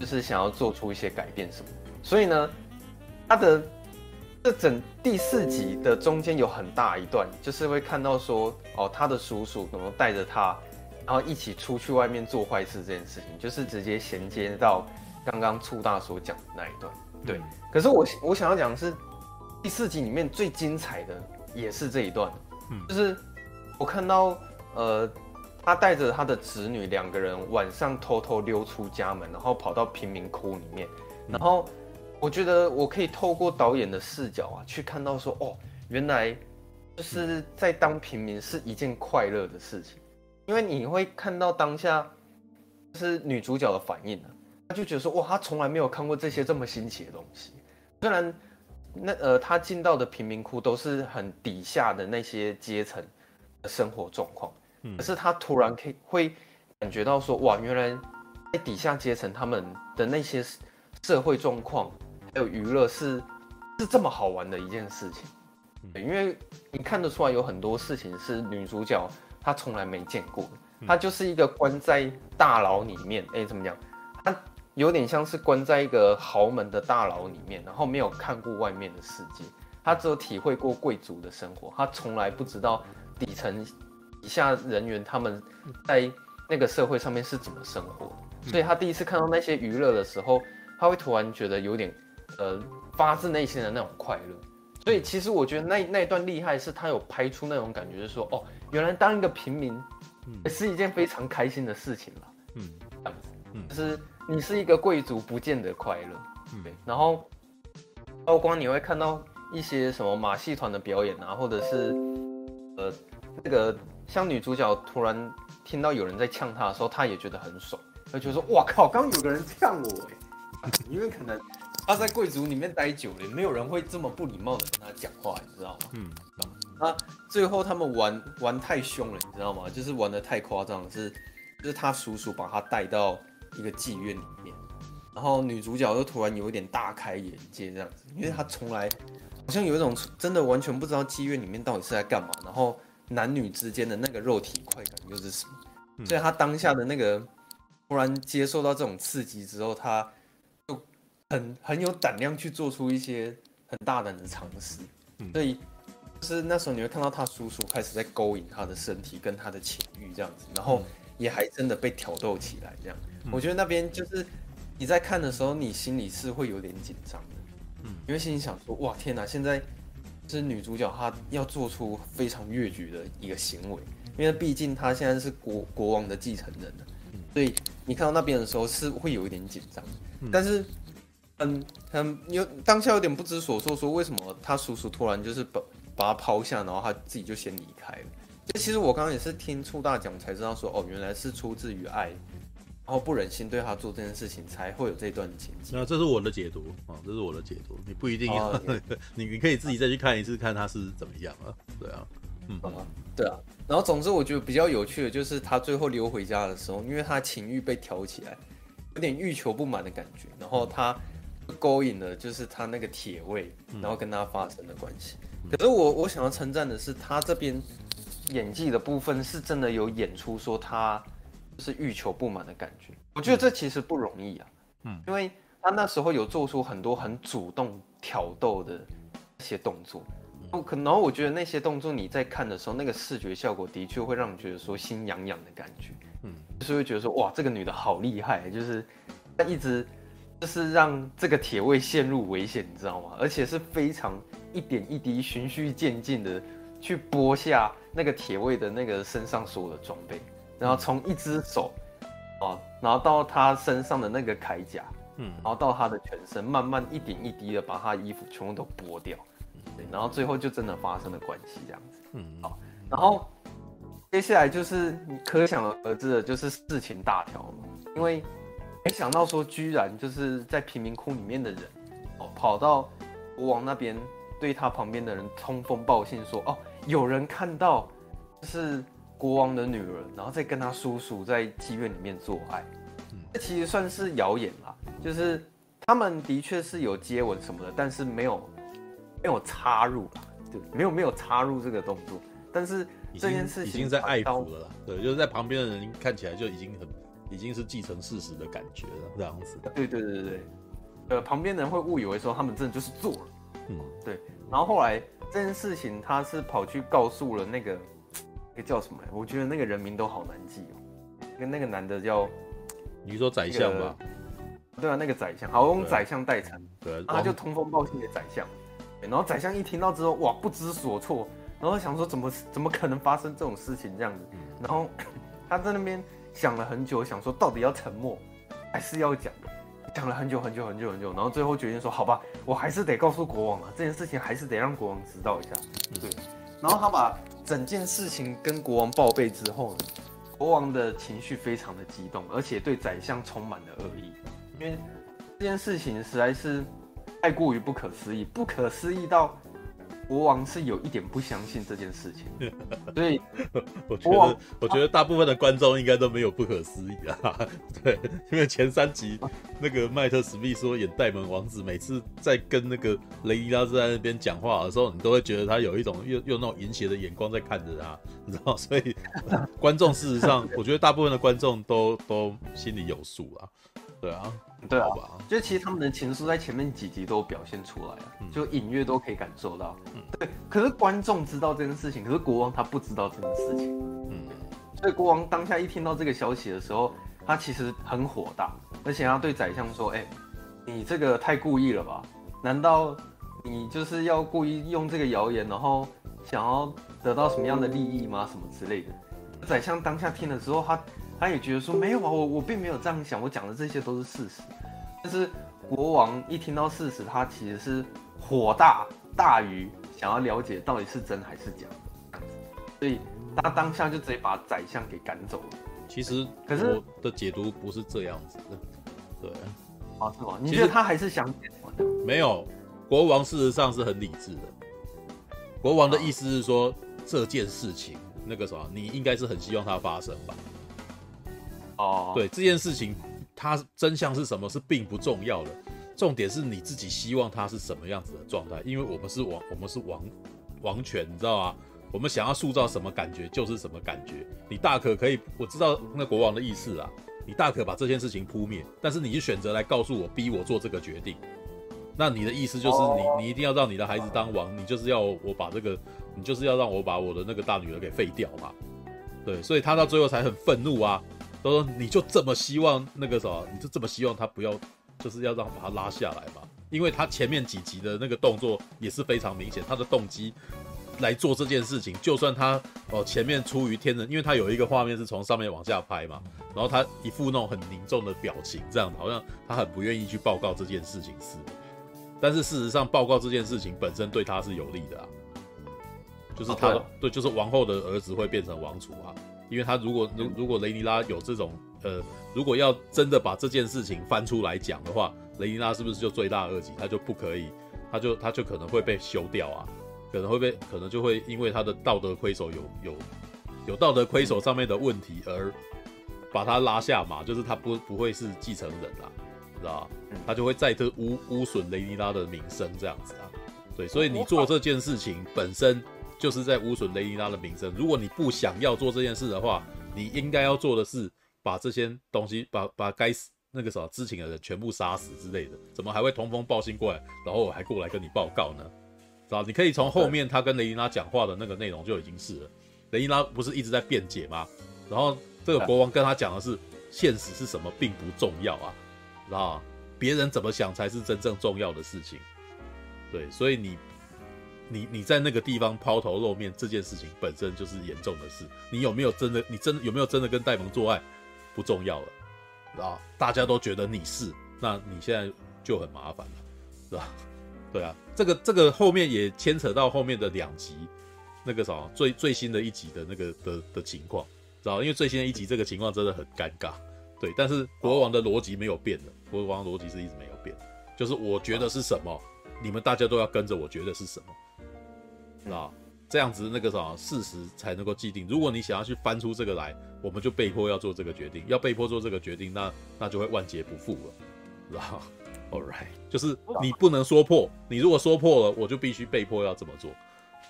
就是想要做出一些改变什么。所以呢，他的这整第四集的中间有很大一段，就是会看到说，哦，他的叔叔可能带着他。然后一起出去外面做坏事这件事情，就是直接衔接到刚刚促大所讲的那一段。对，可是我我想要讲的是第四集里面最精彩的也是这一段。嗯，就是我看到呃，他带着他的子女两个人晚上偷偷溜出家门，然后跑到贫民窟里面。然后我觉得我可以透过导演的视角啊，去看到说哦，原来就是在当平民是一件快乐的事情。因为你会看到当下，是女主角的反应呢，她就觉得说哇，她从来没有看过这些这么新奇的东西。虽然那呃，他进到的贫民窟都是很底下的那些阶层的生活状况，可是他突然可以会感觉到说哇，原来在底下阶层他们的那些社会状况还有娱乐是是这么好玩的一件事情。因为你看得出来有很多事情是女主角。她从来没见过，她就是一个关在大牢里面。哎，怎么讲？他有点像是关在一个豪门的大牢里面，然后没有看过外面的世界。他只有体会过贵族的生活，他从来不知道底层以下人员他们在那个社会上面是怎么生活的。所以他第一次看到那些娱乐的时候，他会突然觉得有点呃发自内心的那种快乐。所以其实我觉得那那一段厉害是他有拍出那种感觉，就是说哦。原来当一个平民，是一件非常开心的事情了。嗯，这样子，嗯，就是你是一个贵族，不见得快乐。嗯，然后，包括你会看到一些什么马戏团的表演啊，或者是，呃，那个像女主角突然听到有人在呛她的时候，她也觉得很爽，她觉得说：“哇靠，刚刚有个人呛我哎！”因为可能她在贵族里面待久了，没有人会这么不礼貌的跟她讲话，你知道吗？嗯。那，最后他们玩玩太凶了，你知道吗？就是玩的太夸张，是就是他叔叔把他带到一个妓院里面，然后女主角就突然有一点大开眼界这样子，因为她从来好像有一种真的完全不知道妓院里面到底是在干嘛，然后男女之间的那个肉体快感又是什么，所以她当下的那个突然接受到这种刺激之后，她就很很有胆量去做出一些很大胆的尝试，所以。就是那时候你会看到他叔叔开始在勾引他的身体跟他的情欲这样子，然后也还真的被挑逗起来这样。我觉得那边就是你在看的时候，你心里是会有点紧张的，嗯，因为心里想说，哇天哪，现在是女主角她要做出非常越矩的一个行为，因为毕竟她现在是国国王的继承人了，所以你看到那边的时候是会有一点紧张，但是嗯很有当下有点不知所措，说为什么他叔叔突然就是把。把他抛下，然后他自己就先离开了。这其实我刚刚也是听促大讲才知道说，哦，原来是出自于爱，然后不忍心对他做这件事情，才会有这段情节。那这是我的解读啊，这是我的解读，你不一定要，哦、你你可以自己再去看一次，看他是怎么样啊？对啊，嗯，啊对啊。然后总之我觉得比较有趣的就是他最后溜回家的时候，因为他情欲被挑起来，有点欲求不满的感觉，然后他勾引了就是他那个铁卫，然后跟他发生了关系。可是我我想要称赞的是，他这边演技的部分是真的有演出说他就是欲求不满的感觉。我觉得这其实不容易啊，嗯，因为他那时候有做出很多很主动挑逗的一些动作，可能我觉得那些动作你在看的时候，那个视觉效果的确会让你觉得说心痒痒的感觉，嗯，就是会觉得说哇，这个女的好厉害，就是她一直就是让这个铁卫陷入危险，你知道吗？而且是非常。一点一滴，循序渐进的去剥下那个铁卫的那个身上所有的装备，然后从一只手，哦，然后到他身上的那个铠甲，嗯，然后到他的全身，慢慢一点一滴的把他的衣服全部都剥掉，对，然后最后就真的发生了关系这样子，嗯，好，然后接下来就是你可想而知的，就是事情大条了，因为没想到说居然就是在贫民窟里面的人，哦，跑到国王那边对他旁边的人通风报信说，哦，有人看到就是国王的女儿，然后再跟他叔叔在妓院里面做爱。这其实算是谣言啦，就是他们的确是有接吻什么的，但是没有没有插入，对，没有没有插入这个动作，但是这件事情已经在爱抚了啦，对，就是在旁边的人看起来就已经很已经是既成事实的感觉了，这样子。对对对对，呃，旁边的人会误以为说他们真的就是做了，嗯，对，然后后来这件事情他是跑去告诉了那个那个叫什么？我觉得那个人名都好难记哦，跟那个男的叫。你说宰相吧、那个？对啊，那个宰相，好，我用宰相代称。对，他就通风报信给宰相。然后宰相一听到之后，哇，不知所措，然后想说怎么怎么可能发生这种事情这样子？然后他在那边想了很久，想说到底要沉默还是要讲？讲了很久很久很久很久，然后最后决定说好吧，我还是得告诉国王啊，这件事情还是得让国王知道一下。对，然后他把整件事情跟国王报备之后呢？国王的情绪非常的激动，而且对宰相充满了恶意，因为这件事情实在是太过于不可思议，不可思议到国王是有一点不相信这件事情。所以，我觉得，我觉得大部分的观众应该都没有不可思议啊。对，因为前三集那个麦特史密斯演戴蒙王子，每次在跟那个雷伊拉斯在那边讲话的时候，你都会觉得他有一种用用那种淫邪的眼光在看着他。你知道，所以观众事实上，我觉得大部分的观众都都心里有数啊。对啊，对啊，就其实他们的情愫在前面几集都表现出来了，就隐约都可以感受到。嗯，对。可是观众知道这件事情，可是国王他不知道这件事情。嗯，所以国王当下一听到这个消息的时候，他其实很火大，而且他对宰相说：“哎，你这个太故意了吧？难道你就是要故意用这个谣言，然后想要？”得到什么样的利益吗？什么之类的？宰相当下听了之后，他他也觉得说没有啊，我我并没有这样想，我讲的这些都是事实。但是国王一听到事实，他其实是火大大于想要了解到底是真还是假，所以他当下就直接把宰相给赶走了。其实，可是我的解读不是这样子的，对，啊是吗？你觉得他还是想？没有，国王事实上是很理智的。国王的意思是说。啊这件事情，那个什么，你应该是很希望它发生吧？哦，对，这件事情它真相是什么是并不重要的，重点是你自己希望它是什么样子的状态。因为我们是王，我们是王王权，你知道吗？我们想要塑造什么感觉就是什么感觉。你大可可以，我知道那国王的意思啊，你大可把这件事情扑灭，但是你就选择来告诉我，逼我做这个决定。那你的意思就是你你一定要让你的孩子当王，你就是要我把这个。你就是要让我把我的那个大女儿给废掉嘛？对，所以他到最后才很愤怒啊。他说：“你就这么希望那个什么？你就这么希望他不要，就是要让把他拉下来嘛？因为他前面几集的那个动作也是非常明显，他的动机来做这件事情，就算他哦前面出于天人，因为他有一个画面是从上面往下拍嘛，然后他一副那种很凝重的表情，这样好像他很不愿意去报告这件事情似的。但是事实上，报告这件事情本身对他是有利的啊。”就是他的、哦、对，对，就是王后的儿子会变成王储啊，因为他如果如如果雷尼拉有这种呃，如果要真的把这件事情翻出来讲的话，雷尼拉是不是就罪大恶极？他就不可以，他就他就可能会被休掉啊，可能会被可能就会因为他的道德亏守有有有道德亏守上面的问题而把他拉下马，就是他不不会是继承人啦，知道吧？他就会再次污污损雷尼拉的名声这样子啊，对，所以你做这件事情本身。就是在污损雷尼拉的名声。如果你不想要做这件事的话，你应该要做的是把这些东西，把把该死那个什么知情的人全部杀死之类的。怎么还会通风报信过来，然后我还过来跟你报告呢？知道？你可以从后面他跟雷尼拉讲话的那个内容就已经是了。雷尼拉不是一直在辩解吗？然后这个国王跟他讲的是现实是什么并不重要啊，知道？别人怎么想才是真正重要的事情。对，所以你。你你在那个地方抛头露面这件事情本身就是严重的事。你有没有真的？你真的有没有真的跟戴蒙做爱？不重要了，啊，大家都觉得你是，那你现在就很麻烦了，是吧？对啊，这个这个后面也牵扯到后面的两集，那个什么最最新的一集的那个的的情况，知道？因为最新的一集这个情况真的很尴尬，对。但是国王的逻辑没有变的，国王的逻辑是一直没有变，就是我觉得是什么，你们大家都要跟着我觉得是什么，知道？这样子那个什么事实才能够既定。如果你想要去翻出这个来，我们就被迫要做这个决定，要被迫做这个决定，那那就会万劫不复了，知道？All right，就是你不能说破，你如果说破了，我就必须被迫要这么做，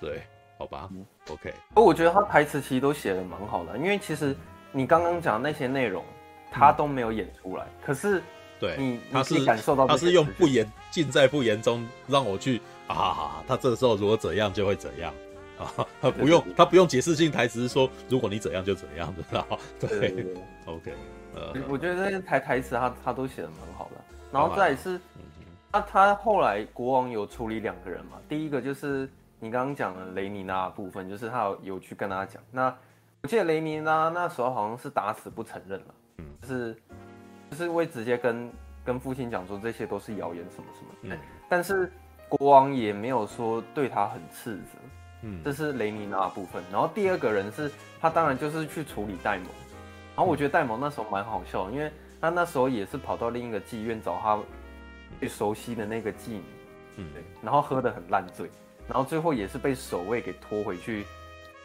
对，好吧？OK。而我觉得他台词其实都写的蛮好的，因为其实你刚刚讲那些内容，他都没有演出来，嗯、可是对你，他是感受到他是用不言尽在不言中让我去啊，他这个时候如果怎样就会怎样 啊，他不用他不用解释性台词说如果你怎样就怎样，知道？对，对，对，，OK。呃，我觉得那些台台词他他都写的蛮好的。然后再是，那他后来国王有处理两个人嘛？第一个就是你刚刚讲的雷尼娜部分，就是他有有去跟他讲。那我记得雷尼娜那时候好像是打死不承认了，嗯，就是就是会直接跟跟父亲讲说这些都是谣言什么什么。嗯，但是国王也没有说对他很斥责，嗯，这是雷尼娜的部分。然后第二个人是他当然就是去处理戴蒙，然后我觉得戴蒙那时候蛮好笑，因为。他那时候也是跑到另一个妓院找他最熟悉的那个妓女，嗯，对，然后喝得很烂醉，然后最后也是被守卫给拖回去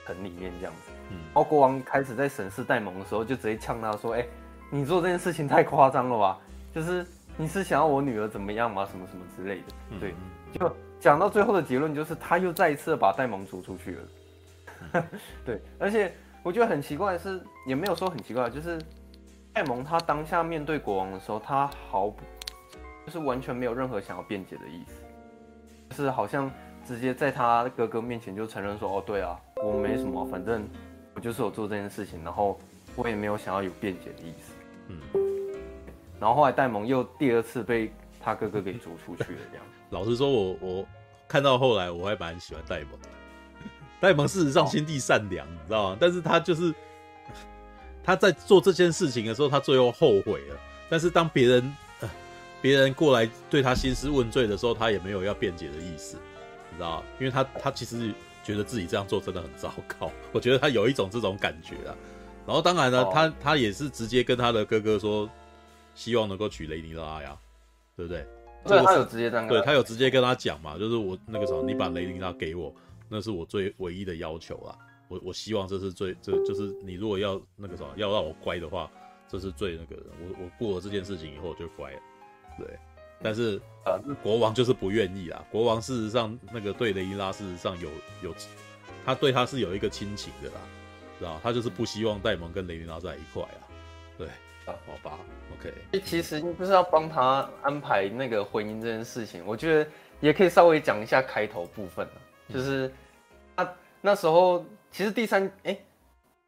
城里面这样子，嗯，然后国王开始在审视戴蒙的时候，就直接呛他说：“哎、欸，你做这件事情太夸张了吧？就是你是想要我女儿怎么样吗？什么什么之类的。”对，就讲到最后的结论就是他又再一次把戴蒙逐出去了，对，而且我觉得很奇怪的是，也没有说很奇怪，就是。戴蒙他当下面对国王的时候，他毫不就是完全没有任何想要辩解的意思，就是好像直接在他哥哥面前就承认说：“哦，对啊，我没什么，反正我就是有做这件事情，然后我也没有想要有辩解的意思。”嗯，然后后来戴蒙又第二次被他哥哥给逐出去了，这样。老实说我，我我看到后来我还蛮喜欢戴蒙，戴蒙事实上心地善良，你知道吗？但是他就是。他在做这件事情的时候，他最后后悔了。但是当别人呃别人过来对他兴师问罪的时候，他也没有要辩解的意思，你知道吗？因为他他其实觉得自己这样做真的很糟糕。我觉得他有一种这种感觉啊。然后当然呢，他他也是直接跟他的哥哥说，希望能够娶雷尼拉呀，对不对？对，他有直接这样，对他有直接跟他讲嘛，就是我那个什么，你把雷尼拉给我，那是我最唯一的要求啊。我我希望这是最这就是你如果要那个什么要让我乖的话，这是最那个的。我我过了这件事情以后就乖了，对。但是啊，国王就是不愿意啊。国王事实上那个对雷伊拉事实上有有，他对他是有一个亲情的啦，知道？他就是不希望戴蒙跟雷伊拉在一块啊。对，好吧，OK。其实你不是要帮他安排那个婚姻这件事情，我觉得也可以稍微讲一下开头部分，就是他那时候。其实第三哎、欸，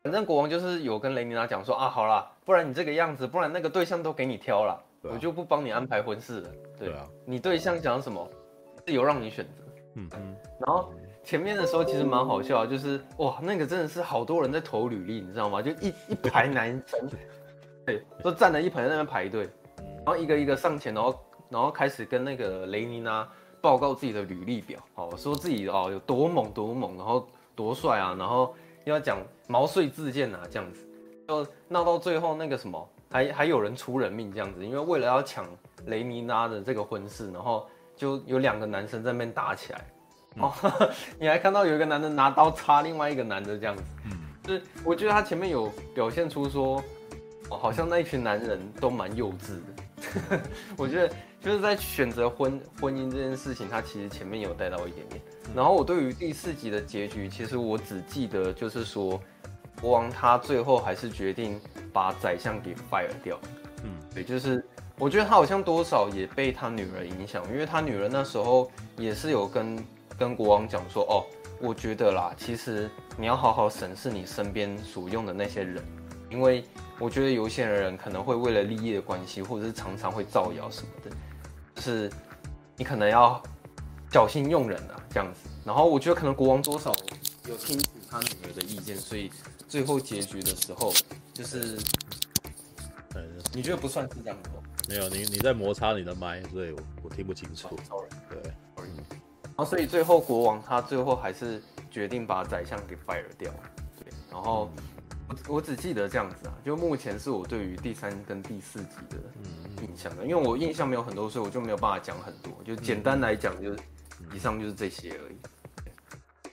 反正国王就是有跟雷尼娜讲说啊，好啦，不然你这个样子，不然那个对象都给你挑了，啊、我就不帮你安排婚事了。对，对啊，你对象想什么，自由让你选择。嗯嗯。然后前面的时候其实蛮好笑，就是哇，那个真的是好多人在投履历，你知道吗？就一一排男生，对，都站了一排在那边排队，然后一个一个上前，然后然后开始跟那个雷尼拉报告自己的履历表，哦，说自己哦有多猛多猛，然后。多帅啊！然后又要讲毛遂自荐啊，这样子，就闹到最后那个什么，还还有人出人命这样子，因为为了要抢雷尼拉的这个婚事，然后就有两个男生在那边打起来。哦、嗯，你还看到有一个男的拿刀插另外一个男的这样子，嗯，就是我觉得他前面有表现出说，哦，好像那一群男人都蛮幼稚的。我觉得就是在选择婚婚姻这件事情，他其实前面有带到一点点。然后我对于第四集的结局，其实我只记得就是说，国王他最后还是决定把宰相给 fire 掉。嗯，对，就是我觉得他好像多少也被他女儿影响，因为他女儿那时候也是有跟跟国王讲说，哦，我觉得啦，其实你要好好审视你身边所用的那些人，因为我觉得有些人可能会为了利益的关系，或者是常常会造谣什么的，就是你可能要。小心用人啊，这样子。然后我觉得可能国王多少有听取他女儿的意见，所以最后结局的时候就是，呃，你觉得不算是这样子吗？没有，你你在摩擦你的麦，所以我我听不清楚。Sorry，对，然后所以最后国王他最后还是决定把宰相给 fire 掉。对，然后我我只记得这样子啊，就目前是我对于第三跟第四集的印象的，因为我印象没有很多，所以我就没有办法讲很多，就简单来讲，就是以上就是这些而已。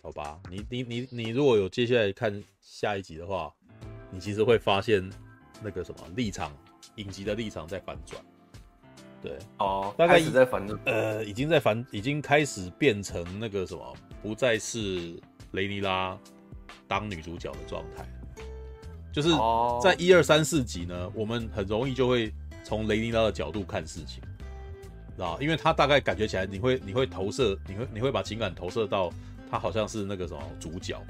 好吧，你你你你如果有接下来看下一集的话，你其实会发现那个什么立场。影集的立场在反转，对哦，大概在反转，呃，已经在反，已经开始变成那个什么，不再是雷尼拉当女主角的状态，就是在一二三四集呢，我们很容易就会从雷尼拉的角度看事情，知道？因为他大概感觉起来，你会你会投射，你会你会把情感投射到他好像是那个什么主角。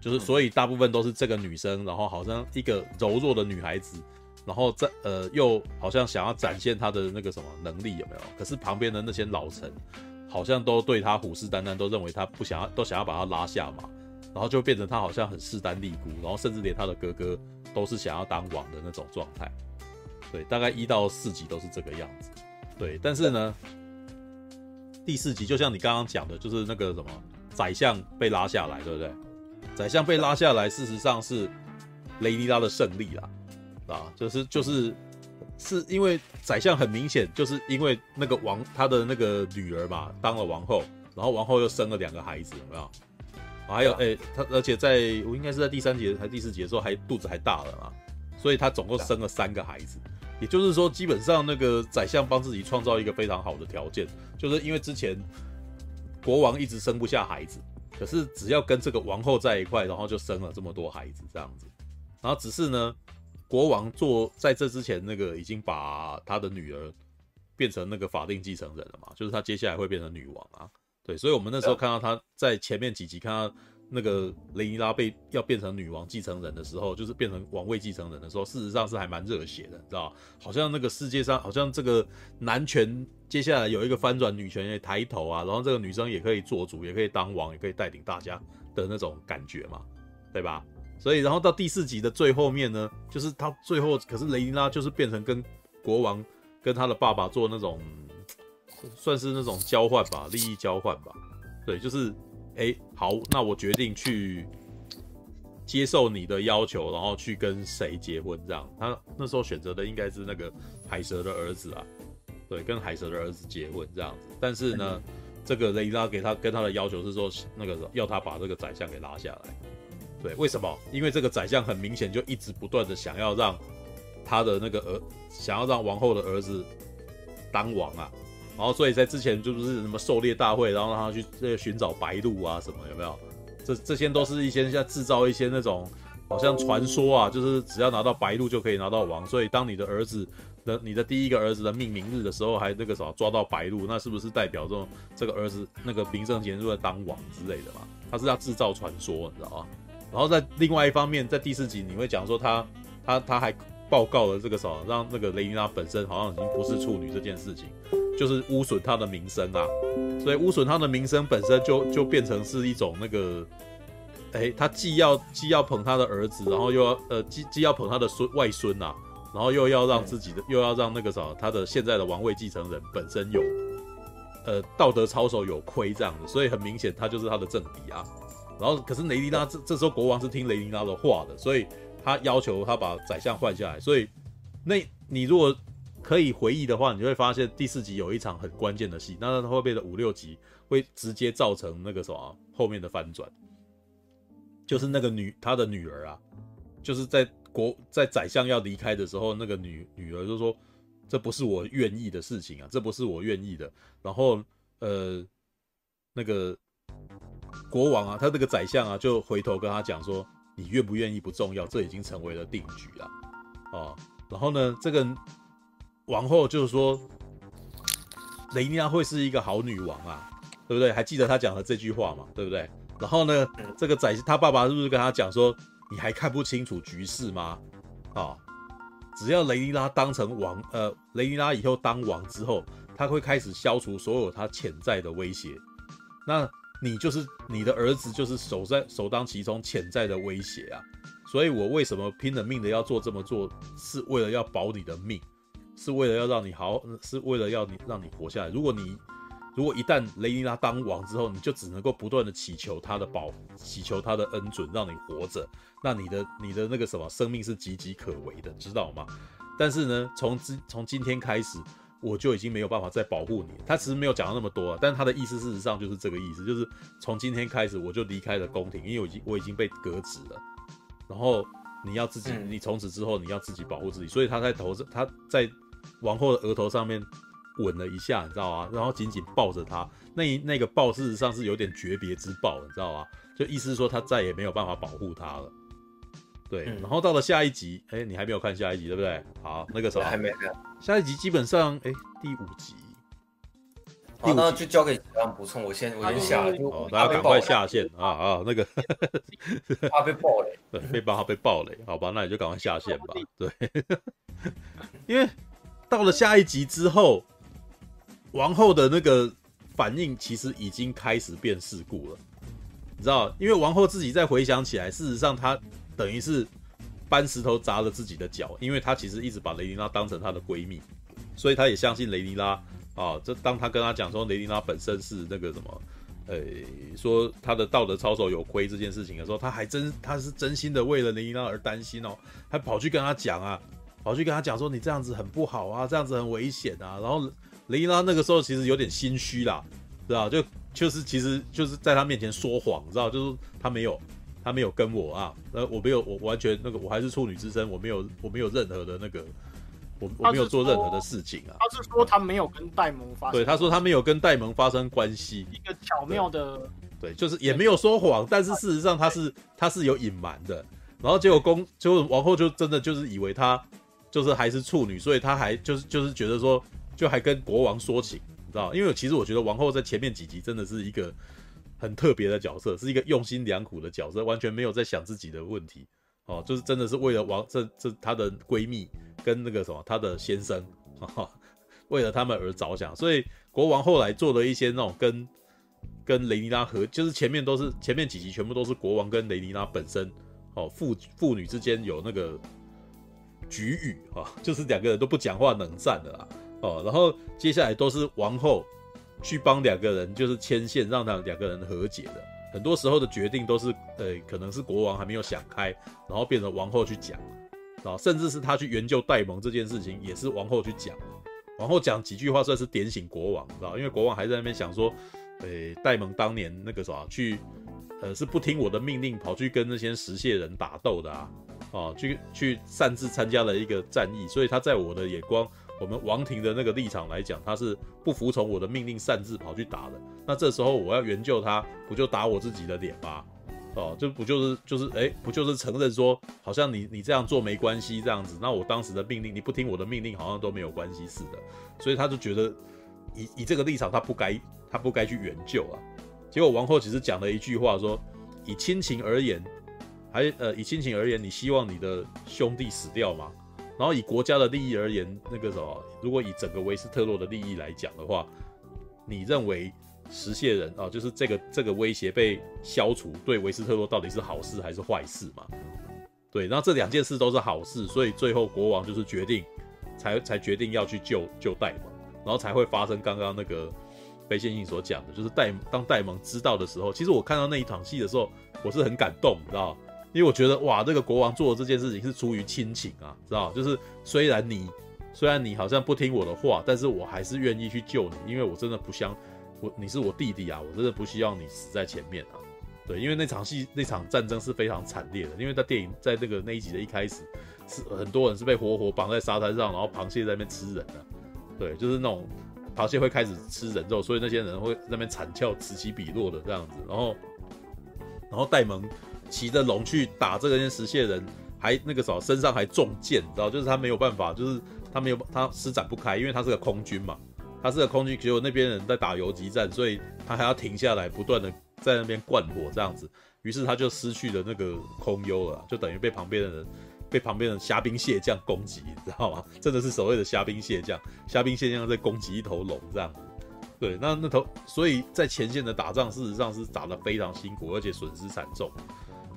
就是所以大部分都是这个女生，然后好像一个柔弱的女孩子。然后在呃，又好像想要展现她的那个什么能力有没有？可是旁边的那些老臣好像都对她虎视眈眈，都认为她不想要，都想要把她拉下马，然后就变成他好像很势单力孤，然后甚至连他的哥哥都是想要当王的那种状态。对，大概一到四集都是这个样子。对，但是呢，第四集就像你刚刚讲的，就是那个什么宰相被拉下来，对不对？宰相被拉下来，事实上是雷尼拉的胜利啦。啊，就是就是，是因为宰相很明显就是因为那个王他的那个女儿嘛当了王后，然后王后又生了两个孩子，有没有？还有哎，他而且在我应该是在第三节还是第四节的时候还肚子还大了嘛，所以他总共生了三个孩子，也就是说基本上那个宰相帮自己创造一个非常好的条件，就是因为之前国王一直生不下孩子，可是只要跟这个王后在一块，然后就生了这么多孩子这样子，然后只是呢。国王做在这之前，那个已经把他的女儿变成那个法定继承人了嘛，就是他接下来会变成女王啊。对，所以我们那时候看到他在前面几集看到那个雷尼拉被要变成女王继承人的时候，就是变成王位继承人的时候，事实上是还蛮热血的，知道吧？好像那个世界上好像这个男权接下来有一个翻转，女权也抬头啊，然后这个女生也可以做主，也可以当王，也可以带领大家的那种感觉嘛，对吧？所以，然后到第四集的最后面呢，就是他最后，可是雷尼拉就是变成跟国王跟他的爸爸做那种，算是那种交换吧，利益交换吧。对，就是，哎，好，那我决定去接受你的要求，然后去跟谁结婚这样。他那时候选择的应该是那个海蛇的儿子啊，对，跟海蛇的儿子结婚这样子。但是呢，这个雷拉给他跟他的要求是说，那个要他把这个宰相给拉下来。对，为什么？因为这个宰相很明显就一直不断的想要让他的那个儿，想要让王后的儿子当王啊，然后所以在之前就是什么狩猎大会，然后让他去这个寻找白鹿啊什么，有没有？这这些都是一些像制造一些那种好像传说啊，就是只要拿到白鹿就可以拿到王，所以当你的儿子的你的第一个儿子的命名日的时候，还那个什么抓到白鹿，那是不是代表这种这个儿子那个名正言顺的当王之类的嘛？他是要制造传说，你知道吗？然后在另外一方面，在第四集你会讲说他他他还报告了这个什么，让那个雷尼拉本身好像已经不是处女这件事情，就是污损他的名声啊，所以污损他的名声本身就就变成是一种那个，哎，他既要既要捧他的儿子，然后又要呃既既要捧他的孙外孙呐、啊，然后又要让自己的又要让那个什么他的现在的王位继承人本身有呃道德操守有亏这样的，所以很明显他就是他的政敌啊。然后，可是雷尼拉这这时候国王是听雷尼拉的话的，所以他要求他把宰相换下来。所以，那你如果可以回忆的话，你就会发现第四集有一场很关键的戏，那后面的五六集会直接造成那个什么后面的翻转，就是那个女他的女儿啊，就是在国在宰相要离开的时候，那个女女儿就说：“这不是我愿意的事情啊，这不是我愿意的。”然后，呃，那个。国王啊，他这个宰相啊，就回头跟他讲说：“你愿不愿意不重要，这已经成为了定局了。”哦，然后呢，这个王后就是说，雷尼拉会是一个好女王啊，对不对？还记得他讲的这句话嘛，对不对？然后呢，这个宰他爸爸是不是跟他讲说：“你还看不清楚局势吗？啊、哦，只要雷尼拉当成王，呃，雷尼拉以后当王之后，他会开始消除所有他潜在的威胁。那。”你就是你的儿子，就是首在首当其冲潜在的威胁啊！所以我为什么拼了命的要做这么做，是为了要保你的命，是为了要让你好，是为了要你让你活下来。如果你如果一旦雷尼拉当王之后，你就只能够不断的祈求他的保，祈求他的恩准，让你活着。那你的你的那个什么生命是岌岌可危的，知道吗？但是呢，从今从今天开始，我就已经没有办法再保护你。他其实没有讲到那么多啊，但是他的意思事实上就是这个意思，就是从今天开始我就离开了宫廷，因为我已经我已经被革职了。然后你要自己，你从此之后你要自己保护自己。所以他在头上，他在王后的额头上面。吻了一下，你知道吗？然后紧紧抱着她，那一那个抱事实上是有点诀别之抱，你知道吗？就意思是说他再也没有办法保护她了。对，嗯、然后到了下一集，哎，你还没有看下一集对不对？好，那个时候还没看。下一集基本上，哎，第五集。好，那就交给这样补充。我先我先下，哦，大家赶快下线啊啊！那个 他被爆雷，对，被爆他被爆雷，好吧，那你就赶快下线吧。对，因为到了下一集之后。王后的那个反应其实已经开始变世故了，你知道？因为王后自己再回想起来，事实上她等于是搬石头砸了自己的脚，因为她其实一直把雷尼拉当成她的闺蜜，所以她也相信雷尼拉啊。这当她跟她讲说雷尼拉本身是那个什么，呃，说她的道德操守有亏这件事情的时候，她还真她是真心的为了雷尼拉而担心哦，还跑去跟她讲啊，跑去跟她讲说你这样子很不好啊，这样子很危险啊，然后。雷尼拉那个时候其实有点心虚啦，知道就就是其实就是在他面前说谎，知道就是他没有他没有跟我啊，呃我没有我完全那个我还是处女之身，我没有我没有任何的那个我我没有做任何的事情啊。他是说他没有跟戴蒙发生，对他说他没有跟戴蒙发生关系，一个巧妙的对，对，就是也没有说谎，但是事实上他是他是有隐瞒的，然后结果公就王后就真的就是以为他就是还是处女，所以他还就是就是觉得说。就还跟国王说情，你知道？因为其实我觉得王后在前面几集真的是一个很特别的角色，是一个用心良苦的角色，完全没有在想自己的问题哦，就是真的是为了王这这她的闺蜜跟那个什么她的先生，哦，为了他们而着想。所以国王后来做了一些那种跟跟雷尼拉和，就是前面都是前面几集全部都是国王跟雷尼拉本身哦父父女之间有那个局语啊，就是两个人都不讲话冷战的啦。哦，然后接下来都是王后去帮两个人，就是牵线，让他两个人和解的。很多时候的决定都是，呃，可能是国王还没有想开，然后变成王后去讲，啊，甚至是他去援救戴蒙这件事情，也是王后去讲。王后讲几句话算是点醒国王，知道？因为国王还在那边想说，呃，戴蒙当年那个啥去，呃，是不听我的命令，跑去跟那些石蟹人打斗的啊，啊，去去擅自参加了一个战役，所以他在我的眼光。我们王庭的那个立场来讲，他是不服从我的命令，擅自跑去打的。那这时候我要援救他，不就打我自己的脸吗？哦，就不就是就是哎，不就是承认说，好像你你这样做没关系这样子。那我当时的命令，你不听我的命令，好像都没有关系似的。所以他就觉得以以这个立场，他不该他不该去援救啊。结果王后其实讲了一句话说，以亲情而言，还呃以亲情而言，你希望你的兄弟死掉吗？然后以国家的利益而言，那个什么，如果以整个维斯特洛的利益来讲的话，你认为石蟹人啊，就是这个这个威胁被消除，对维斯特洛到底是好事还是坏事嘛？对，然后这两件事都是好事，所以最后国王就是决定，才才决定要去救救戴蒙，然后才会发生刚刚那个非线性所讲的，就是戴当戴蒙知道的时候，其实我看到那一场戏的时候，我是很感动，你知道。因为我觉得哇，这个国王做的这件事情是出于亲情啊，知道？就是虽然你虽然你好像不听我的话，但是我还是愿意去救你，因为我真的不想我你是我弟弟啊，我真的不希望你死在前面啊。对，因为那场戏那场战争是非常惨烈的，因为在电影在那个那一集的一开始是很多人是被活活绑在沙滩上，然后螃蟹在那边吃人的。对，就是那种螃蟹会开始吃人肉，所以那些人会在那边惨叫此起彼落的这样子，然后然后戴蒙。骑着龙去打这个石蟹人，还那个什么身上还中箭，你知道？就是他没有办法，就是他没有他施展不开，因为他是个空军嘛，他是个空军，结果那边人在打游击战，所以他还要停下来，不断的在那边灌火这样子，于是他就失去了那个空优了，就等于被旁边的人被旁边的虾兵蟹将攻击，你知道吗？真的是所谓的虾兵蟹将，虾兵蟹将在攻击一头龙这样子。对，那那头，所以在前线的打仗，事实上是打得非常辛苦，而且损失惨重。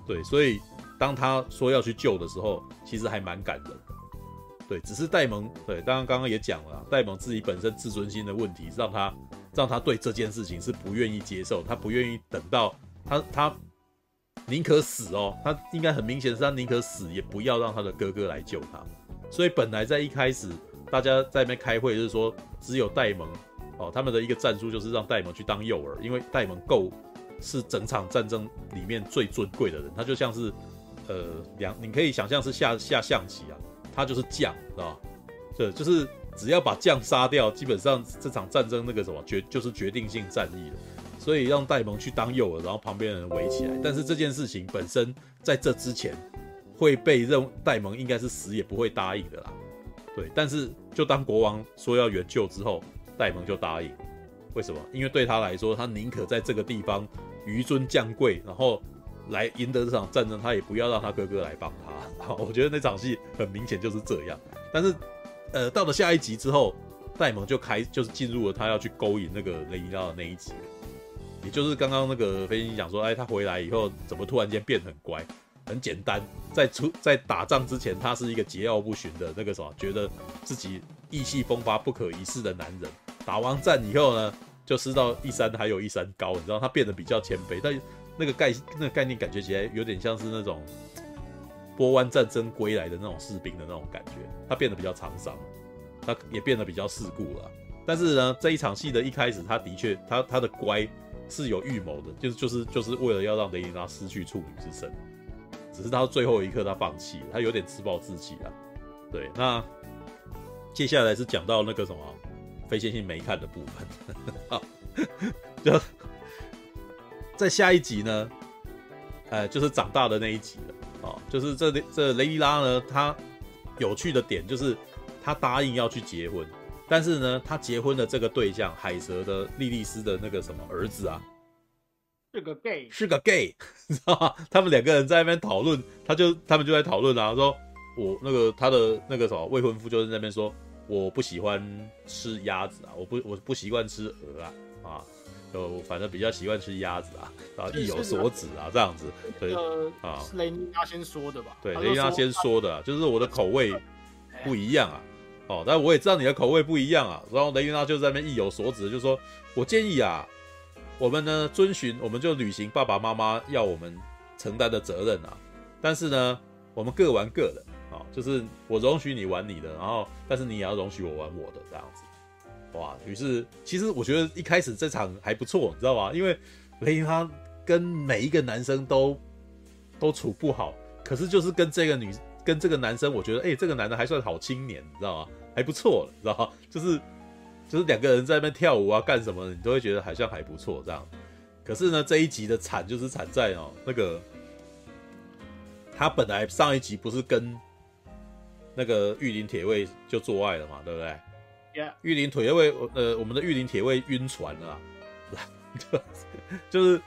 对，所以当他说要去救的时候，其实还蛮感人。对，只是戴蒙对，当然刚刚也讲了，戴蒙自己本身自尊心的问题，让他让他对这件事情是不愿意接受，他不愿意等到他他宁可死哦，他应该很明显是他宁可死也不要让他的哥哥来救他，所以本来在一开始大家在那边开会就是说只有戴蒙哦，他们的一个战术就是让戴蒙去当诱饵，因为戴蒙够是整场战争里面最尊贵的人，他就像是。呃，两你可以想象是下下象棋啊，他就是将，知道吧？对，就是只要把将杀掉，基本上这场战争那个什么决就是决定性战役了。所以让戴蒙去当诱饵，然后旁边的人围起来。但是这件事情本身在这之前会被认戴蒙应该是死也不会答应的啦。对，但是就当国王说要援救之后，戴蒙就答应。为什么？因为对他来说，他宁可在这个地方紆尊降贵，然后。来赢得这场战争，他也不要让他哥哥来帮他。我觉得那场戏很明显就是这样。但是，呃，到了下一集之后，戴蒙就开就是进入了他要去勾引那个雷尼拉的那一集，也就是刚刚那个飞行讲说，哎，他回来以后怎么突然间变很乖？很简单，在出 在打仗之前，他是一个桀骜不驯的那个什么，觉得自己意气风发、不可一世的男人。打完战以后呢，就知道一山还有一山高，你知道他变得比较谦卑，但。那个概那个概念感觉起来有点像是那种波湾战争归来的那种士兵的那种感觉，他变得比较沧桑，他也变得比较世故了。但是呢，这一场戏的一开始，他的确他他的乖是有预谋的，就是就是就是为了要让雷尼拉失去处女之身，只是到最后一刻他放弃，他有点自暴自弃了。对，那接下来是讲到那个什么非线性没看的部分，就。在下一集呢，呃，就是长大的那一集了啊、哦，就是这这雷迪拉呢，他有趣的点就是他答应要去结婚，但是呢，他结婚的这个对象海蛇的莉莉丝的那个什么儿子啊，是个 gay，是个 gay，你 知道吗？他们两个人在那边讨论，他就他们就在讨论啊，说我那个他的那个什么未婚夫就在那边说，我不喜欢吃鸭子啊，我不我不习惯吃鹅啊啊。就反正比较习惯吃鸭子啊，然后意有所指啊，这样子，对啊，是雷尼拉先说的吧？对，雷尼拉先说的，就是我的口味不一样啊，哦，但我也知道你的口味不一样啊，然后雷云娜就在那边意有所指，就说我建议啊，我们呢遵循，我们就履行爸爸妈妈要我们承担的责任啊，但是呢，我们各玩各的啊，就是我容许你玩你的，然后但是你也要容许我玩我的这样子。哇，于是其实我觉得一开始这场还不错，你知道吗？因为雷尼拉跟每一个男生都都处不好，可是就是跟这个女跟这个男生，我觉得哎、这个男的还算好青年，你知道吗？还不错了，你知道吗？就是就是两个人在那边跳舞啊，干什么，你都会觉得好像还不错这样。可是呢，这一集的惨就是惨在哦，那个他本来上一集不是跟那个玉林铁卫就做爱了嘛，对不对？玉林铁卫，呃，我们的玉林铁卫晕船了，就 就是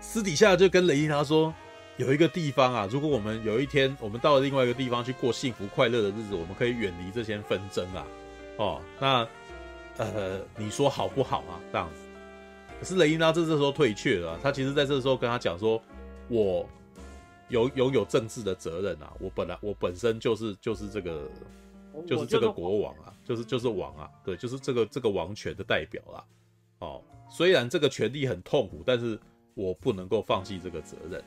私底下就跟雷尼拉说，有一个地方啊，如果我们有一天我们到了另外一个地方去过幸福快乐的日子，我们可以远离这些纷争啊。哦，那呃，你说好不好啊？这样子。可是雷伊拉这这时候退却了，他其实在这时候跟他讲说，我有拥有政治的责任啊，我本来我本身就是就是这个。就是这个国王啊，就是就是王啊，对，就是这个这个王权的代表啦。哦，虽然这个权利很痛苦，但是我不能够放弃这个责任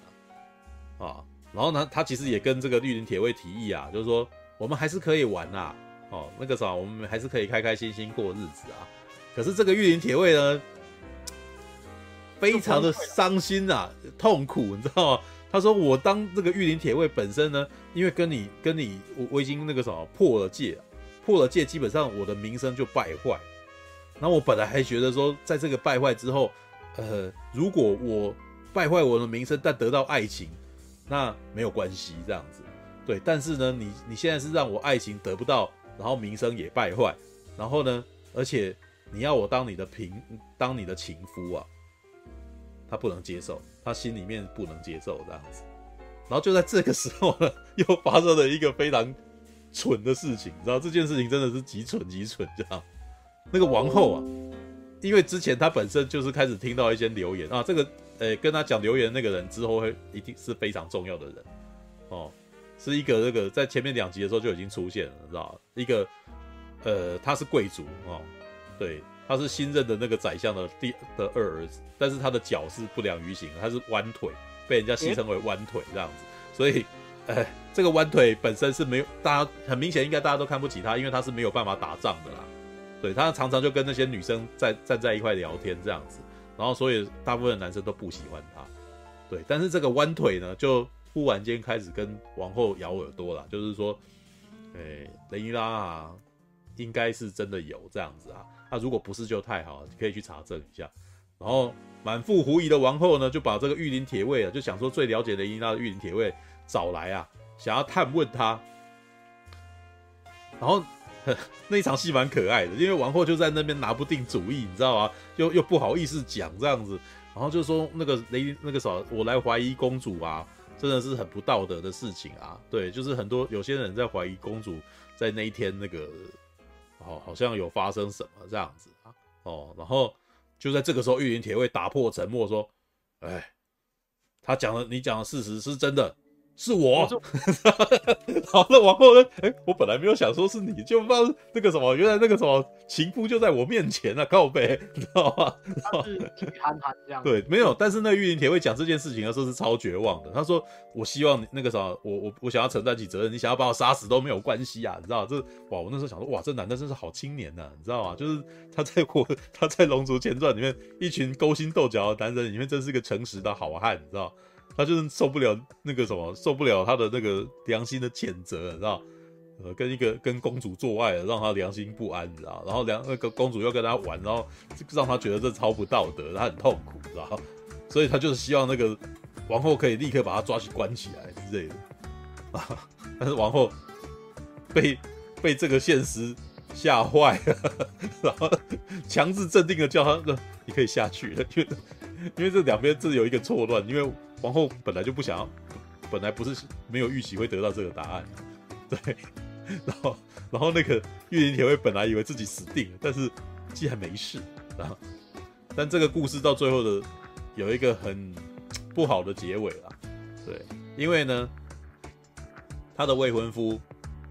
啊。啊，然后呢，他其实也跟这个绿林铁卫提议啊，就是说我们还是可以玩啊。哦，那个啥，我们还是可以开开心心过日子啊。可是这个玉林铁卫呢，非常的伤心啊，痛苦，你知道吗？他说：“我当这个玉林铁卫本身呢，因为跟你跟你我我已经那个什么破了戒，破了戒，基本上我的名声就败坏。那我本来还觉得说，在这个败坏之后，呃，如果我败坏我的名声，但得到爱情，那没有关系，这样子。对，但是呢，你你现在是让我爱情得不到，然后名声也败坏，然后呢，而且你要我当你的平，当你的情夫啊，他不能接受。”他心里面不能接受这样子，然后就在这个时候呢，又发生了一个非常蠢的事情，你知道这件事情真的是极蠢极蠢，这样。那个王后啊，因为之前他本身就是开始听到一些流言啊，这个呃跟他讲流言那个人之后会一定是非常重要的人哦。是一个那个在前面两集的时候就已经出现了，知道一个呃，他是贵族哦，对，他是新任的那个宰相的第的二儿子，但是他的脚是不良于行，他是弯腿，被人家戏称为弯腿这样子，所以呃，这个弯腿本身是没有，大家很明显应该大家都看不起他，因为他是没有办法打仗的啦，对，他常常就跟那些女生在站在一块聊天这样子，然后所以大部分男生都不喜欢他，对，但是这个弯腿呢就。忽然间开始跟王后咬耳朵了，就是说，哎、雷伊拉啊，应该是真的有这样子啊。那、如果不是就太好了，可以去查证一下。然后满腹狐疑的王后呢，就把这个御林铁卫啊，就想说最了解雷伊拉的御林铁卫找来啊，想要探问他。然后那一场戏蛮可爱的，因为王后就在那边拿不定主意，你知道吗？又又不好意思讲这样子，然后就说那个雷那个啥，我来怀疑公主啊。真的是很不道德的事情啊！对，就是很多有些人在怀疑公主在那一天那个，哦，好像有发生什么这样子啊，哦，然后就在这个时候，玉林铁卫打破沉默说：“哎，他讲的，你讲的事实是真的。”是我，好，了，往后呢？哎、欸，我本来没有想说是你，就不知道那个什么，原来那个什么情夫就在我面前啊，靠北，你知道吗？他是体憨憨这样。对，没有，但是那个御林铁卫讲这件事情的时候是超绝望的。他说：“我希望你那个什么，我我我想要承担起责任，你想要把我杀死都没有关系啊，你知道？这哇，我那时候想说，哇，这男的真是好青年呐、啊，你知道吗？就是他在我 他在《龙族前传》里面一群勾心斗角的男人里面，真是个诚实的好汉，你知道？”他就是受不了那个什么，受不了他的那个良心的谴责，你知道？呃，跟一个跟公主做爱了，让他良心不安，你知道？然后良那个公主要跟他玩，然后让他觉得这超不道德，他很痛苦，知道？所以他就是希望那个王后可以立刻把他抓去关起来之类的啊。但是王后被被这个现实吓坏了，然后强制镇定的叫他，你可以下去了，因为因为这两边这有一个错乱，因为。皇后本来就不想要，本来不是没有预期会得到这个答案，对，然后然后那个御林铁卫本来以为自己死定了，但是竟然没事，然后但这个故事到最后的有一个很不好的结尾了，对，因为呢，他的未婚夫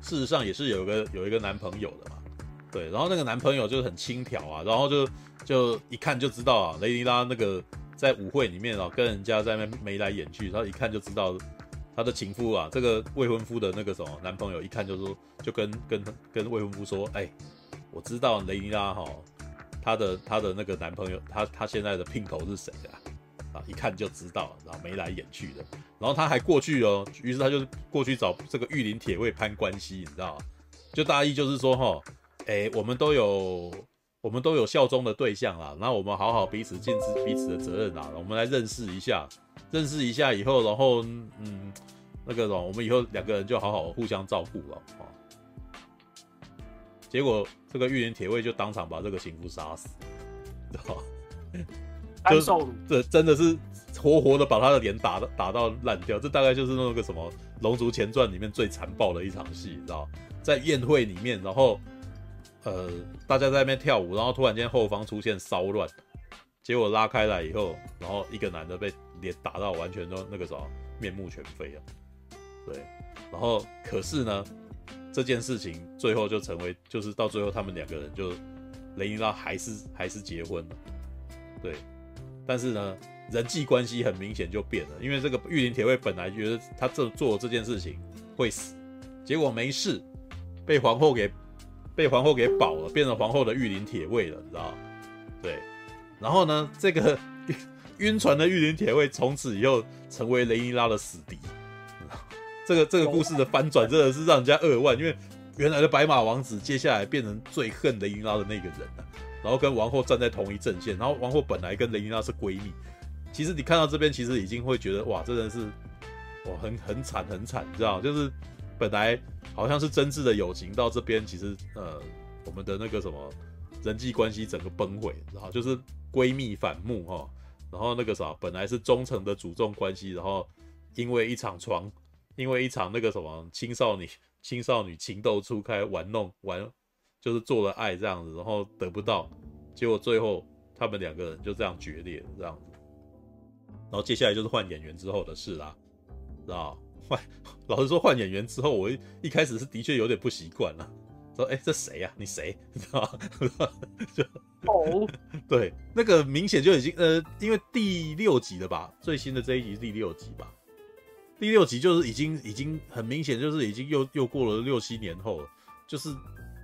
事实上也是有个有一个男朋友的嘛，对，然后那个男朋友就是很轻佻啊，然后就就一看就知道啊，雷尼拉那个。在舞会里面啊，跟人家在那眉来眼去，他一看就知道他的情夫啊，这个未婚夫的那个什么男朋友，一看就说，就跟跟跟未婚夫说，哎，我知道雷尼拉哈，他的他的那个男朋友，他他现在的姘头是谁啊？啊，一看就知道，然后眉来眼去的，然后他还过去哦，于是他就过去找这个御林铁卫攀关系，你知道吗？就大意就是说哈，哎，我们都有。我们都有效忠的对象啦，那我们好好彼此尽自彼此的责任啦。我们来认识一下，认识一下以后，然后嗯，那个什么，我们以后两个人就好好互相照顾了啊。结果这个玉林铁卫就当场把这个情夫杀死，知道吗？就这真的是活活的把他的脸打到打到烂掉。这大概就是那个什么《龙族前传》里面最残暴的一场戏，知道在宴会里面，然后。呃，大家在那边跳舞，然后突然间后方出现骚乱，结果拉开来以后，然后一个男的被脸打到完全都那个什么面目全非啊，对，然后可是呢，这件事情最后就成为，就是到最后他们两个人就雷尼拉还是还是结婚了，对，但是呢，人际关系很明显就变了，因为这个御林铁卫本来觉得他这做这件事情会死，结果没事，被皇后给。被皇后给保了，变成皇后的御林铁卫了，你知道？对，然后呢，这个晕船的御林铁卫从此以后成为雷尼拉的死敌。这个这个故事的翻转真的是让人家扼腕，因为原来的白马王子接下来变成最恨雷尼拉的那个人了，然后跟王后站在同一阵线，然后王后本来跟雷尼拉是闺蜜，其实你看到这边，其实已经会觉得哇，真的是哇很很惨很惨，你知道？就是。本来好像是真挚的友情，到这边其实呃，我们的那个什么人际关系整个崩毁，然后就是闺蜜反目哈，然后那个啥，本来是忠诚的主众关系，然后因为一场床，因为一场那个什么青少女青少女情窦初开玩弄玩，就是做了爱这样子，然后得不到，结果最后他们两个人就这样决裂这样子，然后接下来就是换演员之后的事啦，知道？换，老实说换演员之后，我一一开始是的确有点不习惯了。说，哎、欸，这谁呀、啊？你谁？你知道吗？就哦，对，那个明显就已经呃，因为第六集了吧，最新的这一集是第六集吧。第六集就是已经已经很明显，就是已经又又过了六七年后了，就是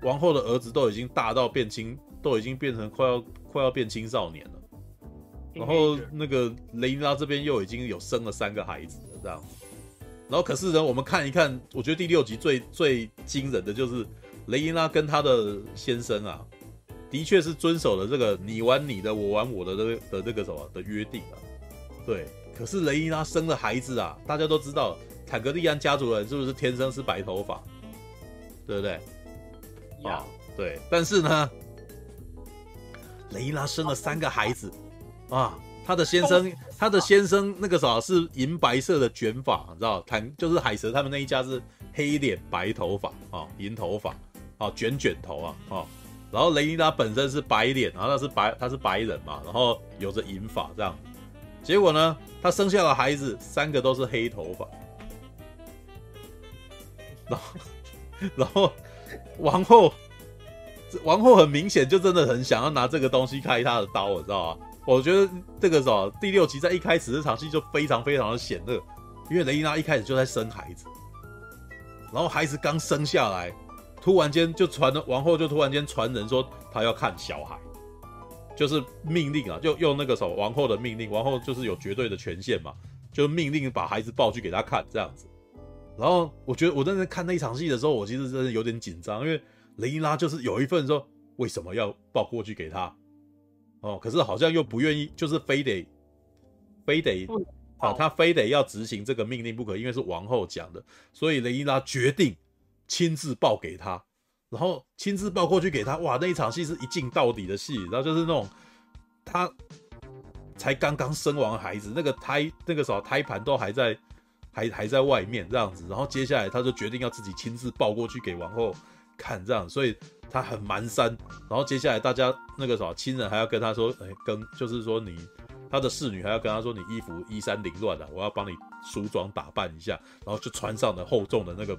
王后的儿子都已经大到变青，都已经变成快要快要变青少年了。然后那个雷伊拉这边又已经有生了三个孩子了，这样。然后可是呢，我们看一看，我觉得第六集最最惊人的就是。雷伊拉跟他的先生啊，的确是遵守了这个你玩你的，我玩我的的的这个什么的约定啊。对，可是雷伊拉生了孩子啊，大家都知道，坦格利安家族人是不是天生是白头发？对不对？啊，对。但是呢，雷伊拉生了三个孩子啊，他的先生，他的先生那个啥是银白色的卷发，你知道？坦就是海蛇他们那一家是黑脸白头发啊，银头发。啊，卷卷头啊，啊，然后雷妮拉本身是白脸，然后他是白，他是白人嘛，然后有着银发这样，结果呢，他生下的孩子三个都是黑头发，然后，然后王后，王后很明显就真的很想要拿这个东西开他的刀，你知道吗？我觉得这个时候第六集在一开始这场戏就非常非常的险恶，因为雷伊拉一开始就在生孩子，然后孩子刚生下来。突然间就传了，王后就突然间传人说她要看小孩，就是命令啊，就用那个什么王后的命令，王后就是有绝对的权限嘛，就命令把孩子抱去给他看这样子。然后我觉得我在那看那一场戏的时候，我其实真的有点紧张，因为雷伊拉就是有一份说为什么要抱过去给他哦，可是好像又不愿意，就是非得非得啊，他非得要执行这个命令不可，因为是王后讲的，所以雷伊拉决定。亲自报给他，然后亲自报过去给他，哇，那一场戏是一镜到底的戏，然后就是那种他才刚刚生完孩子，那个胎那个时候胎盘都还在还还在外面这样子，然后接下来他就决定要自己亲自抱过去给王后看这样，所以他很蹒跚，然后接下来大家那个什么亲人还要跟他说，哎，跟就是说你他的侍女还要跟他说，你衣服衣衫凌乱了，我要帮你梳妆打扮一下，然后就穿上了厚重的那个。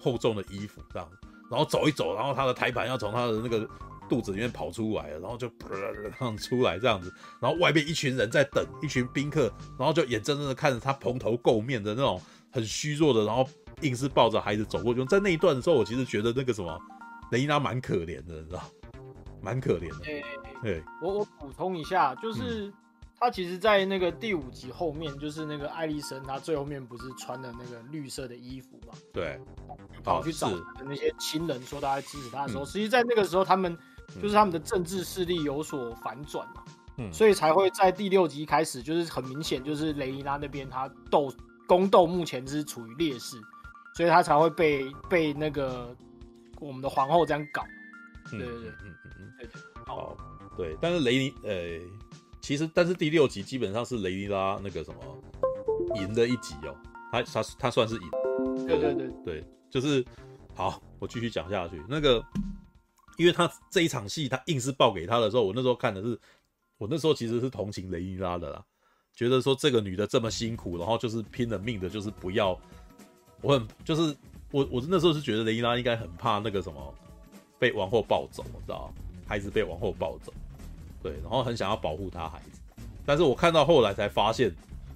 厚重的衣服这样，然后走一走，然后他的胎盘要从他的那个肚子里面跑出来，然后就噗噗噗出来这样子，然后外面一群人在等，一群宾客，然后就眼睁睁的看着他蓬头垢面的那种很虚弱的，然后硬是抱着孩子走过去。在那一段的时候，我其实觉得那个什么雷伊拉蛮可怜的，你知道，蛮可怜的。对、欸，我我补充一下，就是。嗯他其实，在那个第五集后面，就是那个艾丽森，他最后面不是穿的那个绿色的衣服嘛？对，跑去找那些亲人，说大家支持他的时候，实际在那个时候，他们就是他们的政治势力有所反转嘛，嗯，所以才会在第六集开始，就是很明显，就是雷伊拉那边他斗宫斗目前是处于劣势，所以他才会被被那个我们的皇后这样搞。对对对，嗯嗯嗯，对对，好，对，但是雷尼，呃。其实，但是第六集基本上是雷尼拉那个什么赢的一集哦，他他他算是赢。对对对对，就是好，我继续讲下去。那个，因为他这一场戏他硬是报给他的时候，我那时候看的是，我那时候其实是同情雷尼拉的啦，觉得说这个女的这么辛苦，然后就是拼了命的，就是不要，我很就是我我那时候是觉得雷伊拉应该很怕那个什么被王后抱走，你知道孩子被王后抱走。对，然后很想要保护他孩子，但是我看到后来才发现，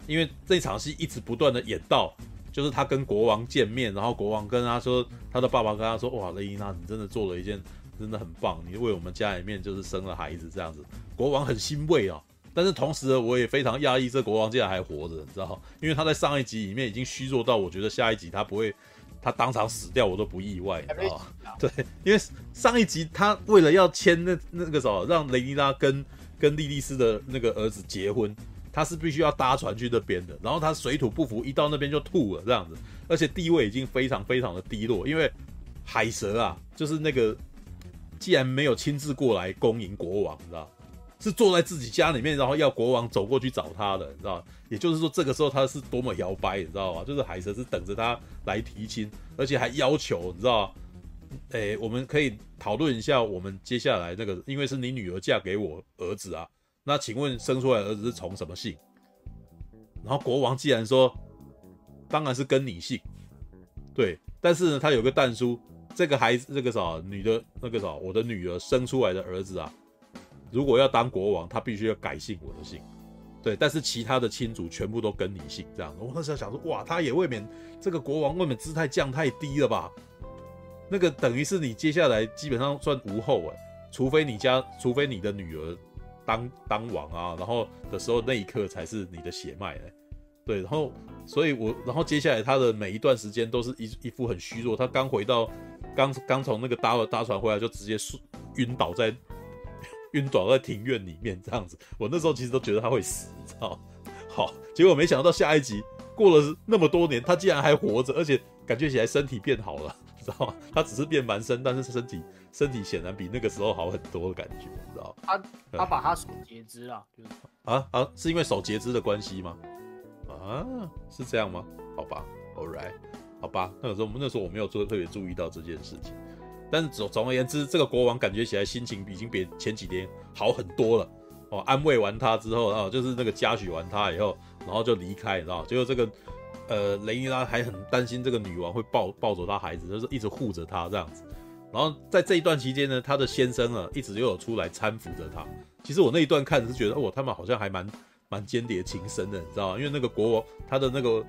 因为这场戏一直不断的演到，就是他跟国王见面，然后国王跟他说，他的爸爸跟他说，哇，雷伊娜，你真的做了一件真的很棒，你为我们家里面就是生了孩子这样子，国王很欣慰啊，但是同时，我也非常讶异，这国王竟然还活着，你知道，因为他在上一集里面已经虚弱到，我觉得下一集他不会。他当场死掉，我都不意外，你知道吗？对，因为上一集他为了要签那那个什么，让雷尼拉跟跟莉莉丝的那个儿子结婚，他是必须要搭船去那边的。然后他水土不服，一到那边就吐了这样子，而且地位已经非常非常的低落，因为海蛇啊，就是那个既然没有亲自过来恭迎国王，你知道。是坐在自己家里面，然后要国王走过去找他的，你知道？也就是说，这个时候他是多么摇摆，你知道吗？就是海神是等着他来提亲，而且还要求，你知道？诶，我们可以讨论一下，我们接下来那个，因为是你女儿嫁给我儿子啊，那请问生出来的儿子是从什么姓？然后国王既然说当然是跟你姓。对，但是呢，他有个但书，这个孩子，这个啥女的，那个啥，我的女儿生出来的儿子啊，如果要当国王，他必须要改姓我的姓。对，但是其他的亲族全部都跟你姓，这样。我那时候想说，哇，他也未免这个国王未免姿态降太低了吧？那个等于是你接下来基本上算无后哎，除非你家，除非你的女儿当当王啊，然后的时候那一刻才是你的血脉哎。对，然后所以我，然后接下来他的每一段时间都是一一副很虚弱，他刚回到，刚刚从那个搭了搭船回来就直接晕倒在。晕倒在庭院里面这样子，我那时候其实都觉得他会死，你知道？好，结果没想到下一集过了那么多年，他竟然还活着，而且感觉起来身体变好了，你知道吗？他只是变蛮身，但是身体身体显然比那个时候好很多的感觉，你知道？他他把他手截肢了，就是啊啊，是因为手截肢的关系吗？啊，是这样吗？好吧，All right，好吧，那个时候我们那时候我没有做特别注意到这件事情。但是总总而言之，这个国王感觉起来心情已经比前几天好很多了哦。安慰完他之后，然后就是那个嘉许完他以后，然后就离开，你知道？结果这个呃雷尼拉还很担心这个女王会抱抱走他孩子，就是一直护着他这样子。然后在这一段期间呢，他的先生啊一直又有出来搀扶着他。其实我那一段看是觉得哦，他们好像还蛮蛮间谍情深的，你知道吗？因为那个国王他的那个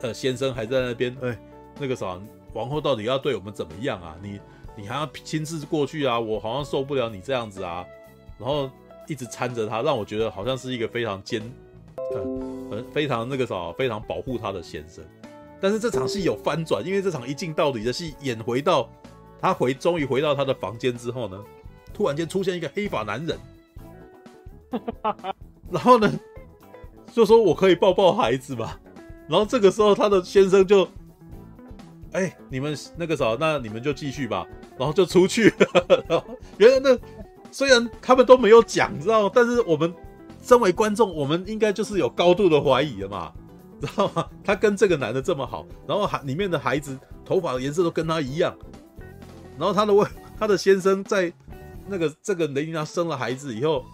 呃先生还在那边，哎，那个啥王后到底要对我们怎么样啊？你。你还要亲自过去啊？我好像受不了你这样子啊，然后一直搀着他，让我觉得好像是一个非常坚，呃，非常那个啥，非常保护他的先生。但是这场戏有翻转，因为这场一镜到底的戏演回到他回，终于回到他的房间之后呢，突然间出现一个黑发男人，然后呢就说我可以抱抱孩子吧，然后这个时候他的先生就。哎、你们那个啥，那你们就继续吧，然后就出去了。原来那虽然他们都没有讲，知道？但是我们身为观众，我们应该就是有高度的怀疑了嘛，知道吗？他跟这个男的这么好，然后还里面的孩子头发的颜色都跟他一样，然后他的他的先生在那个这个雷尼娜生了孩子以后，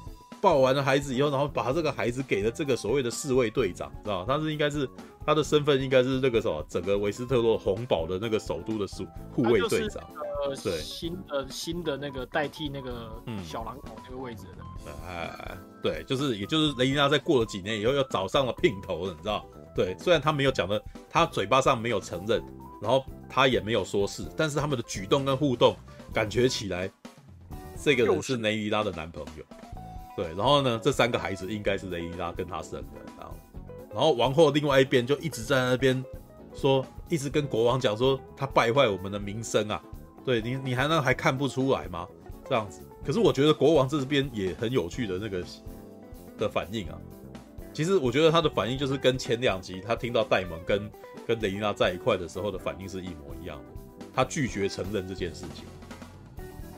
抱完了孩子以后，然后把这个孩子给了这个所谓的侍卫队长，知道？他是应该是。他的身份应该是那个什么，整个维斯特洛红堡的那个首都的护护卫队长，呃，对，新的新的那个代替那个小狼狗那个位置的，哎、嗯，对，就是也就是雷尼拉在过了几年以后又找上了姘头了，你知道？对，虽然他没有讲的，他嘴巴上没有承认，然后他也没有说是，但是他们的举动跟互动，感觉起来这个人是雷尼拉的男朋友，对，然后呢，这三个孩子应该是雷尼拉跟他生的，然后。王后另外一边就一直在那边说，一直跟国王讲说他败坏我们的名声啊，对你你还能还看不出来吗？这样子，可是我觉得国王这边也很有趣的那个的反应啊。其实我觉得他的反应就是跟前两集他听到戴蒙跟跟雷尼拉在一块的时候的反应是一模一样的，他拒绝承认这件事情。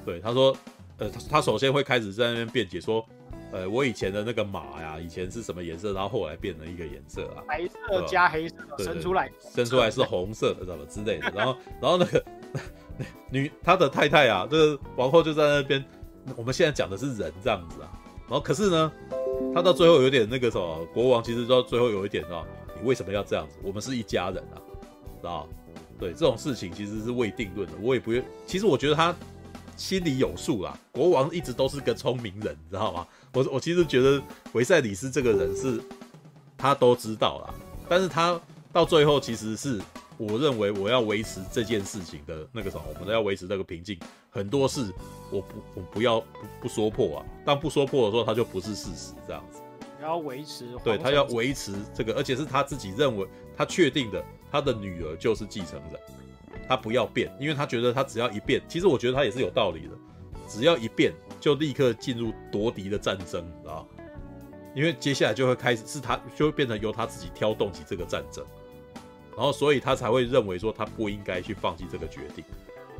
对，他说，呃，他首先会开始在那边辩解说。呃，我以前的那个马呀，以前是什么颜色，然后后来变成一个颜色啊，白色加黑色生出来，生出来是红色的，什么之类的。然后，然后那个女她的太太啊，这个王后就在那边。我们现在讲的是人这样子啊。然后可是呢，他到最后有点那个什么，国王其实到最后有一点啊，你为什么要这样子？我们是一家人啊，知道？对，这种事情其实是未定论的。我也不愿，其实我觉得他心里有数啦。国王一直都是个聪明人，你知道吗？我我其实觉得维赛里斯这个人是，他都知道啦，但是他到最后其实是，我认为我要维持这件事情的那个什么，我们都要维持那个平静，很多事我不我不要不不说破啊，当不说破的时候，他就不是事实这样子。要维持，对他要维持这个，而且是他自己认为他确定的，他的女儿就是继承人，他不要变，因为他觉得他只要一变，其实我觉得他也是有道理的，只要一变。就立刻进入夺嫡的战争啊！因为接下来就会开始是他，就会变成由他自己挑动起这个战争，然后所以他才会认为说他不应该去放弃这个决定，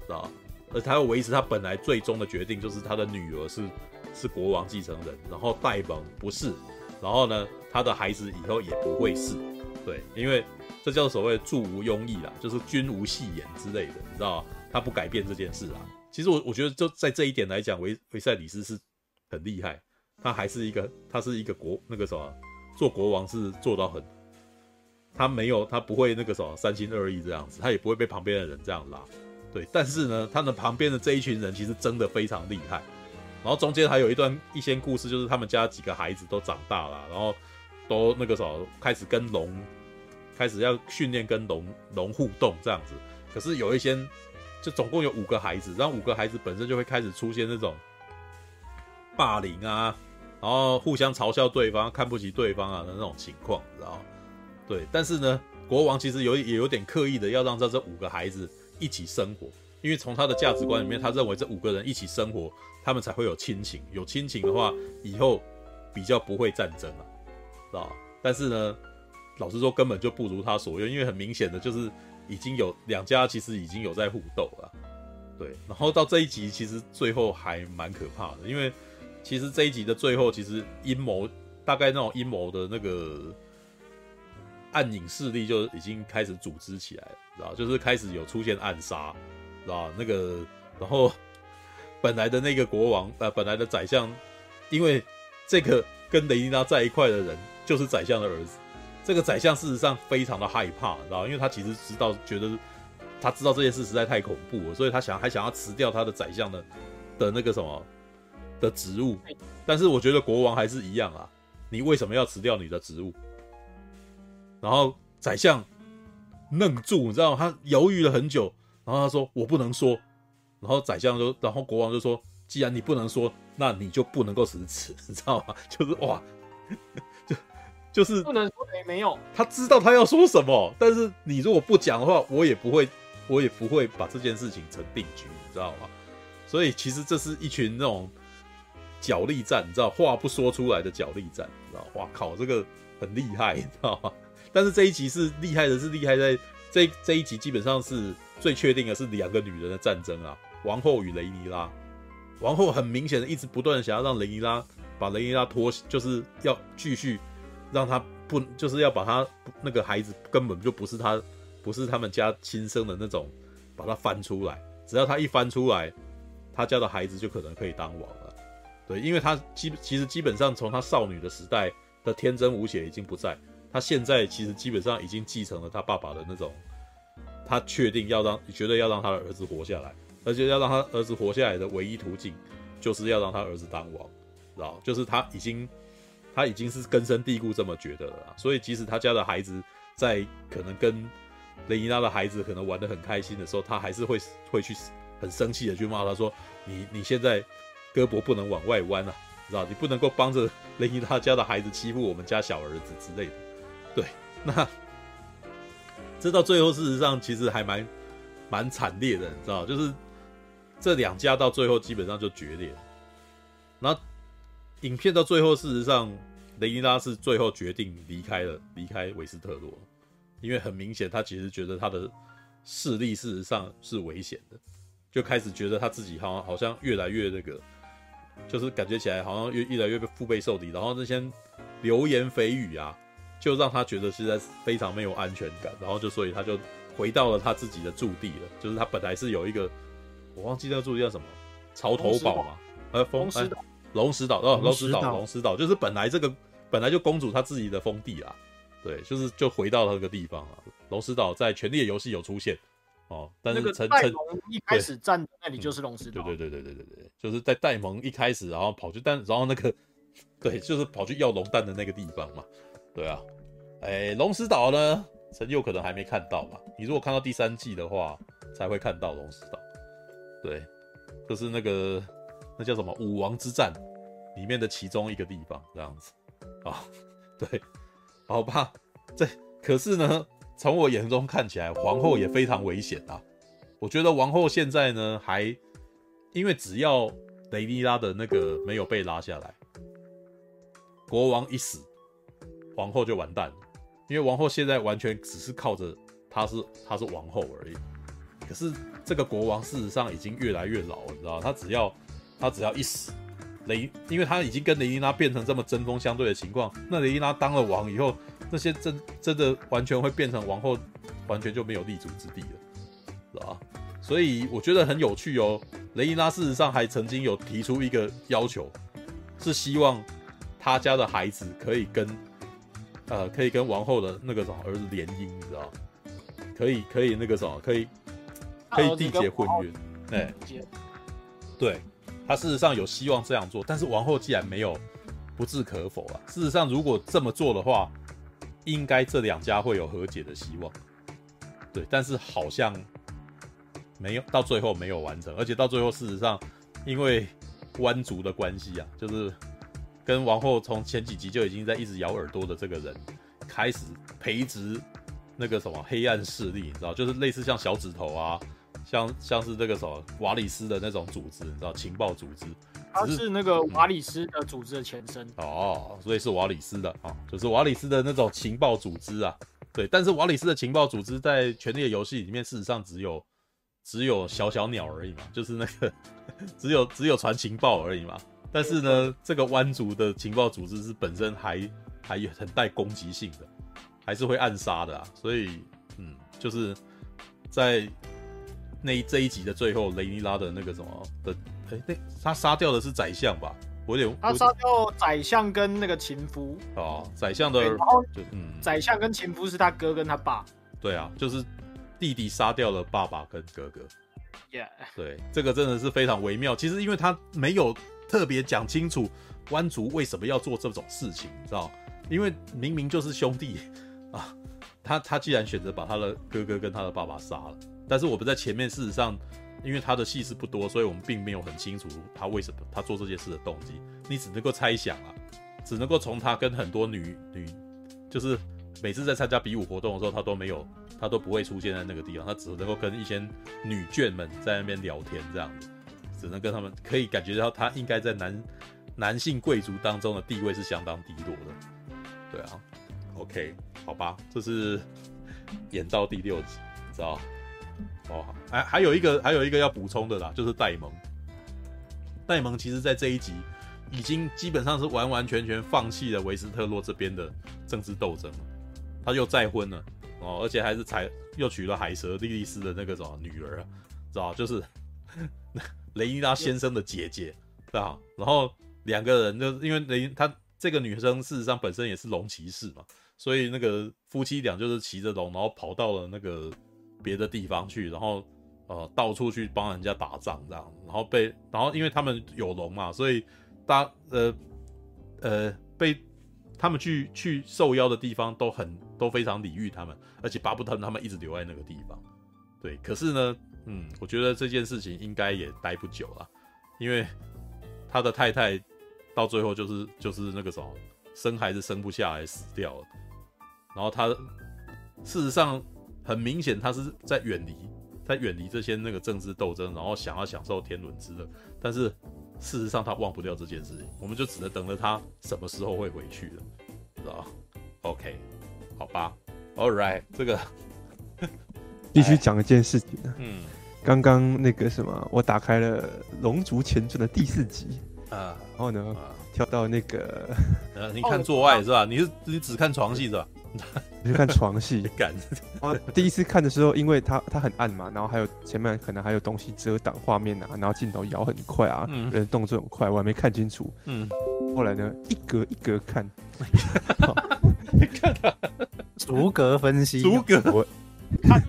啊，而他要维持他本来最终的决定，就是他的女儿是是国王继承人，然后戴蒙不是，然后呢，他的孩子以后也不会是，对，因为这叫所谓的祝无庸议啦，就是君无戏言之类的，你知道他不改变这件事啊。其实我我觉得就在这一点来讲，维维赛里斯是很厉害，他还是一个他是一个国那个什么做国王是做到很他没有，他不会那个什么三心二意这样子，他也不会被旁边的人这样拉。对，但是呢，他的旁边的这一群人其实真的非常厉害。然后中间还有一段一些故事，就是他们家几个孩子都长大了，然后都那个什么开始跟龙，开始要训练跟龙龙互动这样子。可是有一些，就总共有五个孩子，然后五个孩子本身就会开始出现那种霸凌啊，然后互相嘲笑对方、看不起对方啊的那种情况，知道？对，但是呢，国王其实有也有点刻意的要让这这五个孩子一起生活，因为从他的价值观里面，他认为这五个人一起生活，他们才会有亲情。有亲情的话，以后比较不会战争啊，知道？但是呢，老实说，根本就不如他所愿，因为很明显的就是已经有两家其实已经有在互斗了。对，然后到这一集，其实最后还蛮可怕的，因为其实这一集的最后，其实阴谋大概那种阴谋的那个暗影势力就已经开始组织起来了。知道，就是开始有出现暗杀，知道那个，然后本来的那个国王，呃，本来的宰相，因为这个跟雷妮拉在一块的人就是宰相的儿子，这个宰相事实上非常的害怕，你知道，因为他其实知道，觉得他知道这件事实在太恐怖了，所以他想还想要辞掉他的宰相的的那个什么的职务，但是我觉得国王还是一样啊，你为什么要辞掉你的职务？然后宰相。愣住，你知道？他犹豫了很久，然后他说：“我不能说。”然后宰相就，然后国王就说：“既然你不能说，那你就不能够辞职，你知道吗？” 就是哇，就是不能说没没有。他知道他要说什么，但是你如果不讲的话，我也不会，我也不会把这件事情成定局，你知道吗？所以其实这是一群那种角力战，你知道，话不说出来的角力战，你知道？哇靠，这个很厉害，你知道吗？但是这一集是厉害的，是厉害在这这一集基本上是最确定的是两个女人的战争啊，王后与雷尼拉。王后很明显的一直不断的想要让雷尼拉把雷尼拉拖，就是要继续让他不，就是要把他那个孩子根本就不是他，不是他们家亲生的那种，把他翻出来。只要他一翻出来，他家的孩子就可能可以当王了。对，因为他基其实基本上从他少女的时代的天真无邪已经不在。他现在其实基本上已经继承了他爸爸的那种，他确定要让，绝对要让他的儿子活下来，而且要让他儿子活下来的唯一途径，就是要让他儿子当王，知道？就是他已经，他已经是根深蒂固这么觉得了。所以即使他家的孩子在可能跟雷伊拉的孩子可能玩得很开心的时候，他还是会会去很生气的去骂他说：“你你现在胳膊不能往外弯啊，知道？你不能够帮着雷伊拉家的孩子欺负我们家小儿子之类的。”对，那这到最后，事实上其实还蛮蛮惨烈的，你知道，就是这两家到最后基本上就决裂了。然后影片到最后，事实上雷尼拉是最后决定离开了，离开维斯特洛，因为很明显，他其实觉得他的势力事实上是危险的，就开始觉得他自己好像好像越来越那个，就是感觉起来好像越越来越腹背受敌，然后那些流言蜚语啊。就让他觉得现在非常没有安全感，然后就所以他就回到了他自己的驻地了。就是他本来是有一个，我忘记那个驻地叫什么，潮头堡嘛，呃，风石岛，龙石岛哦，龙石岛，龙石岛，就是本来这个本来就公主她自己的封地啦，对，就是就回到了那个地方啊。龙石岛在《权力的游戏》有出现哦，但是陈陈一开始站那里就是龙石岛，对对对对对对对，就是在戴蒙一开始然后跑去，但然后那个对，就是跑去要龙蛋的那个地方嘛。对啊，哎，龙石岛呢？陈佑可能还没看到嘛。你如果看到第三季的话，才会看到龙石岛。对，就是那个那叫什么武王之战里面的其中一个地方，这样子啊。对，好吧。这可是呢，从我眼中看起来，皇后也非常危险啊。我觉得王后现在呢，还因为只要雷妮拉的那个没有被拉下来，国王一死。皇后就完蛋了，因为王后现在完全只是靠着她是她是王后而已。可是这个国王事实上已经越来越老，你知道？他只要他只要一死，雷，因为他已经跟雷伊拉变成这么针锋相对的情况，那雷伊拉当了王以后，那些真真的完全会变成王后，完全就没有立足之地了，是吧？所以我觉得很有趣哦。雷伊拉事实上还曾经有提出一个要求，是希望他家的孩子可以跟。呃，可以跟王后的那个什么儿子联姻，你知道？可以可以那个什么，可以可以缔结婚约，哎，对，他事实上有希望这样做，但是王后既然没有，不置可否啊。事实上，如果这么做的话，应该这两家会有和解的希望。对，但是好像没有，到最后没有完成，而且到最后，事实上，因为官族的关系啊，就是跟王后从前几集就已经在一直咬耳朵的这个人，开始培植那个什么黑暗势力，你知道，就是类似像小指头啊，像像是这个什么瓦里斯的那种组织，你知道，情报组织，它是那个瓦里斯的组织的前身、嗯、哦，所以是瓦里斯的啊，就是瓦里斯的那种情报组织啊。对，但是瓦里斯的情报组织在《权力的游戏》里面，事实上只有只有小小鸟而已嘛，就是那个只有只有传情报而已嘛。但是呢，这个湾族的情报组织是本身还还有很带攻击性的，还是会暗杀的啊。所以，嗯，就是在那这一集的最后，雷尼拉的那个什么的，哎，那他杀掉的是宰相吧？我有点，他杀掉宰相跟那个情夫哦，宰相的，然后就嗯，宰相跟情夫是他哥跟他爸，对啊，就是弟弟杀掉了爸爸跟哥哥，Yeah，对，这个真的是非常微妙。其实因为他没有特别讲清楚湾族为什么要做这种事情，你知道？因为明明就是兄弟啊，他他既然选择把他的哥哥跟他的爸爸杀了，但是我们在前面事实上。因为他的戏是不多，所以我们并没有很清楚他为什么他做这件事的动机。你只能够猜想啊，只能够从他跟很多女女，就是每次在参加比武活动的时候，他都没有，他都不会出现在那个地方，他只能够跟一些女眷们在那边聊天这样子，只能跟他们可以感觉到他应该在男男性贵族当中的地位是相当低落的。对啊，OK，好吧，这是演到第六集，你知道。哦，还还有一个还有一个要补充的啦，就是戴蒙。戴蒙其实在这一集已经基本上是完完全全放弃了维斯特洛这边的政治斗争了，他又再婚了哦，而且还是才又娶了海蛇莉莉丝的那个什么女儿，知道就是 雷伊拉先生的姐姐，对吧？然后两个人就是因为雷他这个女生事实上本身也是龙骑士嘛，所以那个夫妻俩就是骑着龙，然后跑到了那个。别的地方去，然后呃到处去帮人家打仗这样，然后被然后因为他们有龙嘛，所以大呃呃被他们去去受邀的地方都很都非常礼遇他们，而且巴不得他们一直留在那个地方。对，可是呢，嗯，我觉得这件事情应该也待不久了，因为他的太太到最后就是就是那个什么生孩子生不下来死掉了，然后他事实上。很明显，他是在远离，在远离这些那个政治斗争，然后想要享受天伦之乐。但是事实上，他忘不掉这件事情，我们就只能等着他什么时候会回去了，知道 OK，好吧，All right，这个 必须讲一件事情啊。嗯，刚刚那个什么，我打开了《龙族前传》的第四集啊，然后呢，啊、跳到那个，呃，你看做爱是吧？你是你只看床戏是吧？你去看床戏，干。哦，第一次看的时候，因为它它很暗嘛，然后还有前面可能还有东西遮挡画面啊，然后镜头摇很快啊，嗯、人动作很快，我还没看清楚。嗯，后来呢，一格一格看，你看他逐格分析，逐格。我看，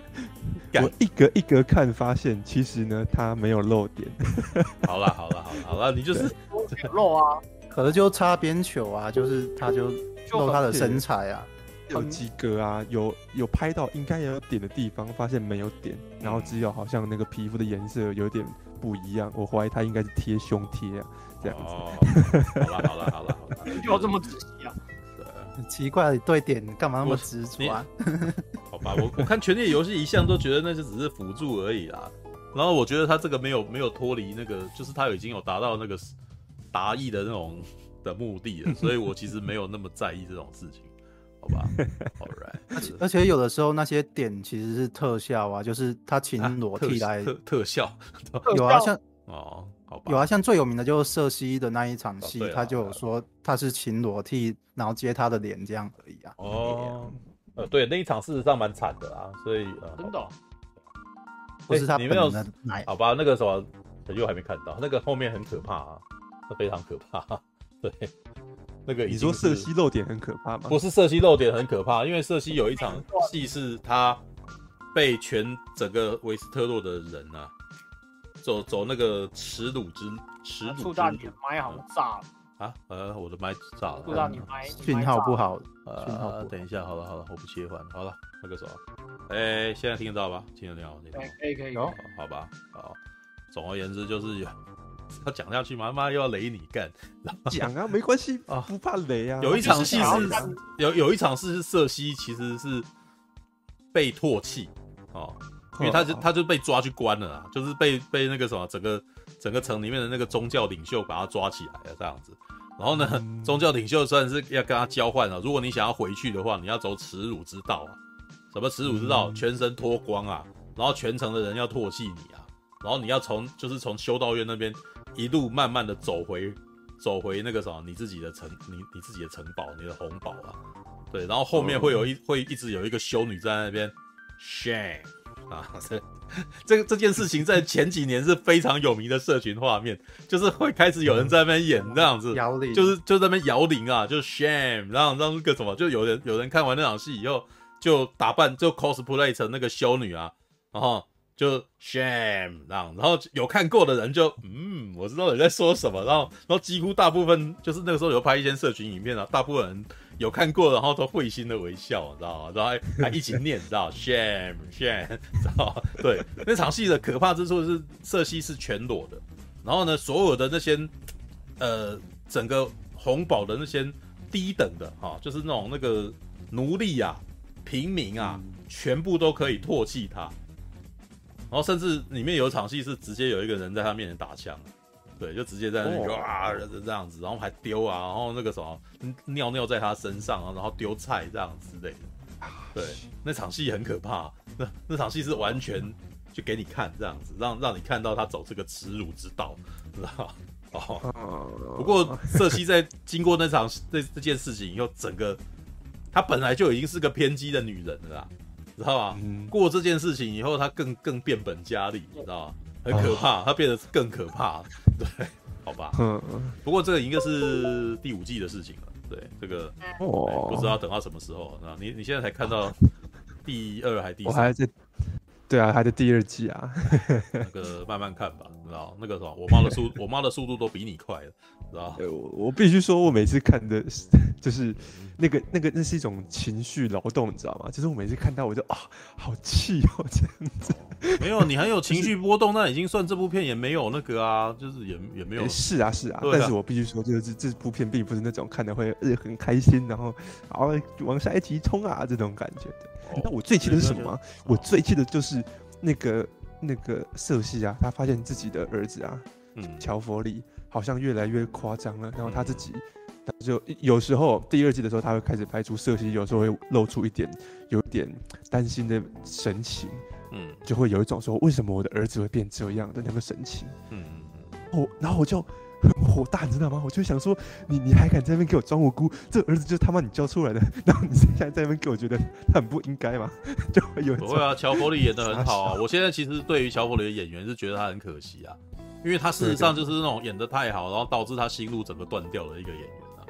我一格一格看，发现其实呢，它没有漏点。好了好了好了好了，你就是漏啊，可能就擦边球啊，就是他就露他的身材啊。有几个啊，有有拍到应该有点的地方，发现没有点，然后只有好像那个皮肤的颜色有点不一样，我怀疑他应该是贴胸贴啊，这样子。哦、好了好了好了好了，就要这么仔细啊？很奇怪，对点干嘛那么执着啊？好吧，我我看权力游戏一向都觉得那就只是辅助而已啦。然后我觉得他这个没有没有脱离那个，就是他已经有达到那个达意的那种的目的了，所以我其实没有那么在意这种事情。好吧 而且而且有的时候那些点其实是特效啊，就是他请裸替来、啊、特 特效，有啊，像哦，好吧，有啊，像最有名的就是瑟西的那一场戏，哦啊、他就有说他是请裸替，然后接他的脸这样而已啊。哦，呃，对，那一场事实上蛮惨的啊，所以呃，真的、哦，不是他本人的奶，好吧，那个什么，又还没看到，那个后面很可怕啊，那非常可怕，对。那个你说瑟西漏点很可怕吗？不是瑟西漏点很可怕，因为瑟西有一场戏是他被全整个维斯特洛的人啊，走走那个耻辱之耻辱之路。你的麦好炸了啊！呃，我的麦炸了。不知道你麦讯号不好。呃，等一下，好了好了，我不切换，好了，那个什么，哎、欸，现在听得到吧？听得到，听得到。可以可以。好，好吧，好。总而言之，就是有他讲下去嘛，妈妈又要雷你干。讲啊，没关系啊，不怕雷啊。有一场戏是，有有一场戏是瑟西其实是被唾弃哦，因为他就他就被抓去关了啊，就是被被那个什么整个整个城里面的那个宗教领袖把他抓起来了这样子。然后呢，嗯、宗教领袖虽然是要跟他交换了，如果你想要回去的话，你要走耻辱之道啊。什么耻辱之道？嗯、全身脱光啊，然后全城的人要唾弃你啊。然后你要从就是从修道院那边一路慢慢的走回走回那个什么你自己的城你你自己的城堡你的红堡啊，对，然后后面会有一、嗯、会一直有一个修女在那边 shame 啊，这这个这件事情在前几年是非常有名的社群画面，就是会开始有人在那边演这样子，摇铃，就是就在那边摇铃啊，就 shame，然后让那个什么，就有人有人看完那场戏以后就打扮就 cosplay 成那个修女啊，然后。就 shame，然后然后有看过的人就嗯，我知道你在说什么，然后然后几乎大部分就是那个时候有拍一些社群影片啊，大部分人有看过，然后都会心的微笑，你知道吗？然后还还一起念，你知道 shame shame，知道？对，那场戏的可怕之处是色系是全裸的，然后呢，所有的那些呃整个红堡的那些低等的哈，就是那种那个奴隶啊、平民啊，全部都可以唾弃他。然后甚至里面有一场戏是直接有一个人在他面前打枪，对，就直接在那里啊这样子，然后还丢啊，然后那个什么尿尿在他身上啊，然后丢菜这样之类的，对，那场戏很可怕，那那场戏是完全就给你看这样子，让让你看到他走这个耻辱之道，知道吗？哦，不过瑟西在经过那场这这件事情以后，整个她本来就已经是个偏激的女人了啦。知道吧？嗯、过这件事情以后，他更更变本加厉，你知道吗？很可怕，他、哦、变得更可怕。对，好吧。嗯。不过这个应该是第五季的事情了。对，这个哦，不知道等到什么时候。那你你现在才看到第二还第三？我还在。对啊，还在第二季啊。那个慢慢看吧，你知道那个什么，我妈的速，我妈的速度都比你快了，知道我我必须说，我每次看的，就是那个那个，那是一种情绪劳动，你知道吗？就是我每次看到，我就啊，好气哦，这样子。没有，你很有情绪波动，那已经算这部片也没有那个啊，就是也也没有。是啊，是啊，但是我必须说，就是这部片并不是那种看的会很开心，然后然后往下一集冲啊这种感觉的。那我最气的是什么吗？我最气的就是那个那个色系啊，他发现自己的儿子啊，嗯，乔佛里好像越来越夸张了。然后他自己，他就有时候第二季的时候，他会开始拍出色系有时候会露出一点有一点担心的神情，嗯，就会有一种说为什么我的儿子会变这样的那个神情，嗯嗯嗯，哦，然后我就。很火大，你知道吗？我就想说，你你还敢在那边给我装无辜？这儿子就是他妈你教出来的，然后你现在在那边给我觉得他很不应该吗？就会有。不会啊，乔弗里演的很好啊。我现在其实对于乔弗里的演员是觉得他很可惜啊，因为他事实上就是那种演的太好，然后导致他心路整个断掉的一个演员啊。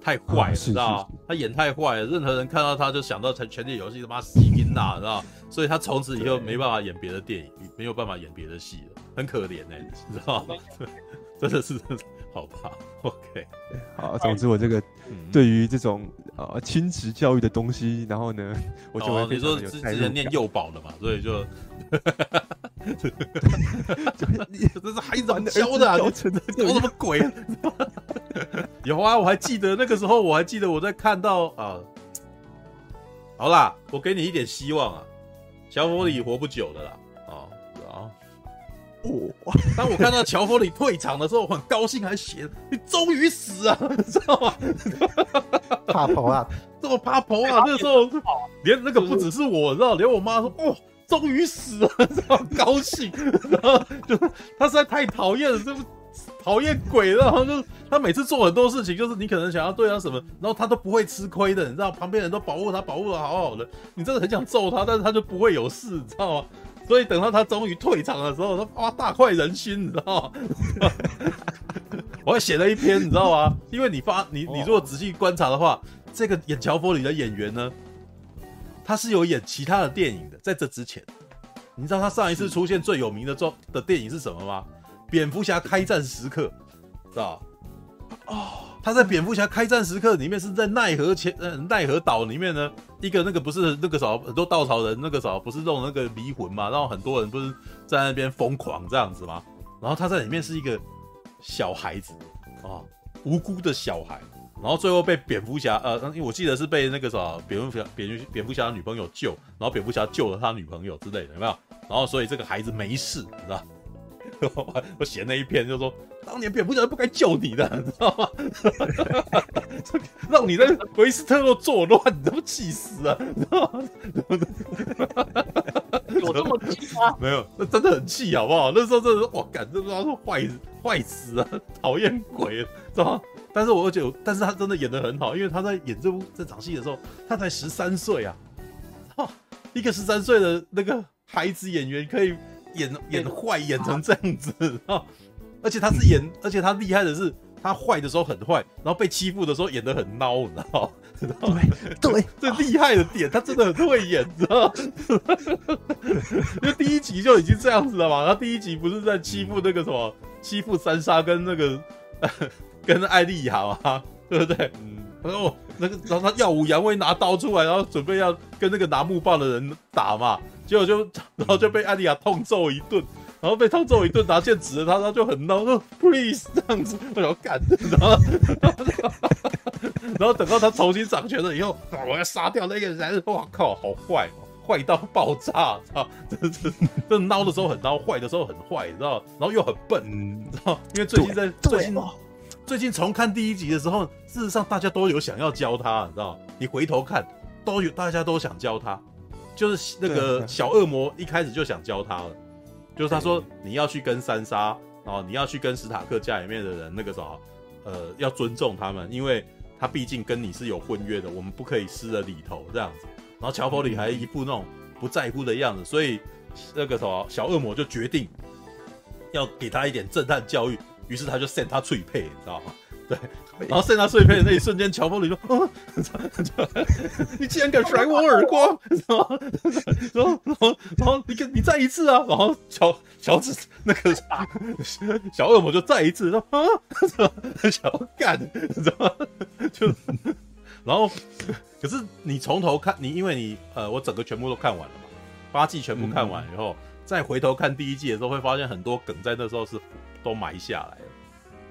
太坏了，你知道吗？他演太坏了，任何人看到他就想到《权力游戏》他妈死拼呐，知道？所以他从此以后没办法演别的电影，没有办法演别的戏了，很可怜哎、知道吗？真的是 好吧，OK，好，总之我这个对于这种啊亲子教育的东西，然后呢，我就会、哦、你说之前念幼保的嘛，所以就，这是孩子教的啊？教成的教什么鬼？有啊，我还记得那个时候，我还记得我在看到啊，好啦，我给你一点希望啊，乔佛里活不久的啦。哦，当我看到乔佛里退场的时候，我很高兴，还写你终于死啊，你知道吗？怕跑啊，这么怕跑啊！那个时候连那个不只是我，知道，连我妈说哦，终于死了，这么高兴。然后就他实在太讨厌了，这不讨厌鬼了。然后就他每次做很多事情，就是你可能想要对他什么，然后他都不会吃亏的，你知道，旁边人都保护他，保护的好好的。你真的很想揍他，但是他就不会有事，你知道吗？所以等到他终于退场的时候，他哇大快人心，你知道吗？我还写了一篇，你知道吗？因为你发你你如果仔细观察的话，这个演乔佛里的演员呢，他是有演其他的电影的。在这之前，你知道他上一次出现最有名的作的电影是什么吗？蝙蝠侠开战时刻，知道哦。他在蝙蝠侠开战时刻里面是在奈何前呃奈何岛里面呢，一个那个不是那个啥很多稻草人那个啥不是弄那个迷魂嘛，然后很多人不是在那边疯狂这样子吗？然后他在里面是一个小孩子啊，无辜的小孩，然后最后被蝙蝠侠呃，因为我记得是被那个啥蝙蝠侠蝙蝠蝙蝠侠的女朋友救，然后蝙蝠侠救了他女朋友之类的有没有？然后所以这个孩子没事，你知道？我写那一篇就说。当年蝙蝠侠不该救你的，你知道吗？让你在维斯特洛作乱，你都气死啊！你知道吗？有这么气吗？没有，那真的很气，好不好？那时候真的是，我，感这他是坏坏死啊，讨厌鬼，知道吗？但是我而且，但是他真的演的很好，因为他在演这部这场戏的时候，他才十三岁啊！一个十三岁的那个孩子演员可以演演坏演成这样子啊！而且他是演，而且他厉害的是，他坏的时候很坏，然后被欺负的时候演的很孬，你知道吗？对对，最厉害的点，他真的很会演，你知道吗？因为第一集就已经这样子了嘛，他第一集不是在欺负那个什么，欺负三杀跟那个 跟艾丽亚嘛，对不对？嗯，然后那个然后他耀武扬威拿刀出来，然后准备要跟那个拿木棒的人打嘛，结果就然后就被艾莉亚痛揍一顿。然后被痛揍一顿，拿剑指着他，他就很闹，说 “please” 这样子，我要干，然后，然后等到他重新掌权了以后，我要杀掉那个人，哇靠，好坏哦，坏到爆炸，操，真是，这孬的时候很孬，坏的时候很坏，你知道？然后又很笨，你知道？因为最近在最近最近重看第一集的时候，事实上大家都有想要教他，你知道？你回头看，都有大家都想教他，就是那个小恶魔一开始就想教他了。就是他说你要去跟三杀，然后你要去跟史塔克家里面的人那个啥，呃，要尊重他们，因为他毕竟跟你是有婚约的，我们不可以失了礼头这样子。然后乔佛里还一副那种不在乎的样子，所以那个什么小恶魔就决定要给他一点震撼教育，于是他就 send 他脆配，你知道吗？对。然后剩他碎片的那一瞬间，乔峰里说：“啊，你竟然敢甩我耳光，然后，然后，然后，然后你你再一次啊！然后乔乔治那个小恶魔就再一次说啊，想要干，你知道吗？就然后，可是你从头看，你因为你呃，我整个全部都看完了嘛，八季全部看完以后，再回头看第一季的时候，会发现很多梗在那时候是都埋下来了，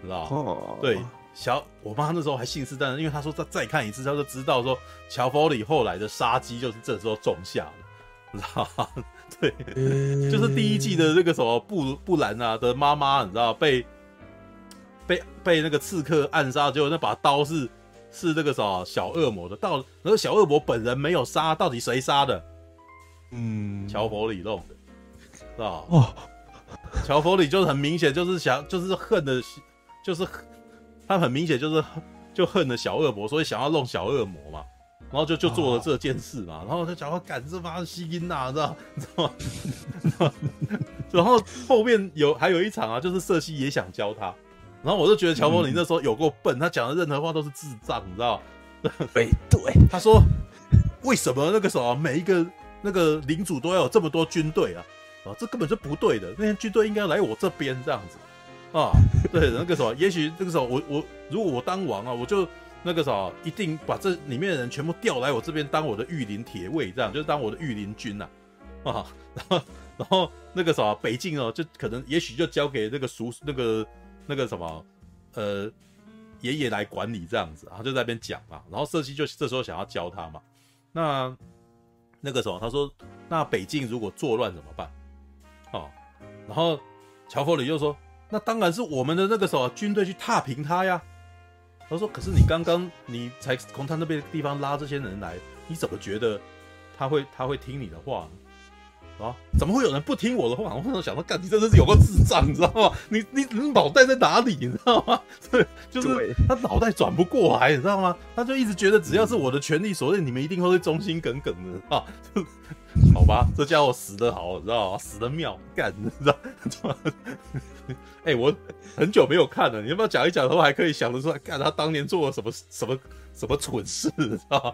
知道吗？对。”小我妈那时候还信誓旦旦，因为她说再再看一次，她就知道说乔佛里后来的杀机就是这时候种下的，你知道吗？对，就是第一季的那个什么布布兰啊的妈妈，你知道被被被那个刺客暗杀，结果那把刀是是那个什么小恶魔的，到那个小恶魔本人没有杀，到底谁杀的？嗯，乔佛里弄的，知道？哦，乔佛里就是很明显就是想就是恨的，就是。他很明显就是就恨了小恶魔，所以想要弄小恶魔嘛，然后就就做了这件事嘛，然后他想要赶这帮西音呐，知道知道吗？然后后面有还有一场啊，就是瑟西也想教他，然后我就觉得乔峰你那时候有够笨，他讲的任何话都是智障，你知道？对对，他说为什么那个什么每一个那个领主都要有这么多军队啊？啊，这根本就不对的，那些军队应该来我这边这样子。啊，对，那个时候，也许那个时候，我我如果我当王啊，我就那个时候一定把这里面的人全部调来我这边当我的御林铁卫，这样就是当我的御林军呐，啊，然后然后那个时候北境哦，就可能也许就交给那个叔那个那个什么呃爷爷来管理这样子，然后就在那边讲嘛，然后瑟西就这时候想要教他嘛，那那个时候他说，那北境如果作乱怎么办？哦，然后乔佛里又说。那当然是我们的那个时候军队去踏平他呀。他说：“可是你刚刚你才从他那边地方拉这些人来，你怎么觉得他会他会听你的话呢？啊？怎么会有人不听我的话？我突然想到，干，你真的是有个智障，你知道吗？你你你脑袋在哪里？你知道吗？对，就是他脑袋转不过来，你知道吗？他就一直觉得只要是我的权利所在，你们一定会忠心耿耿的啊。好吧，这家伙死的好，你知道吗？死的妙，干，你知道？哎、欸，我很久没有看了，你要不要讲一讲？我还可以想得出来，干他当年做了什么什么什么蠢事，你知道吗？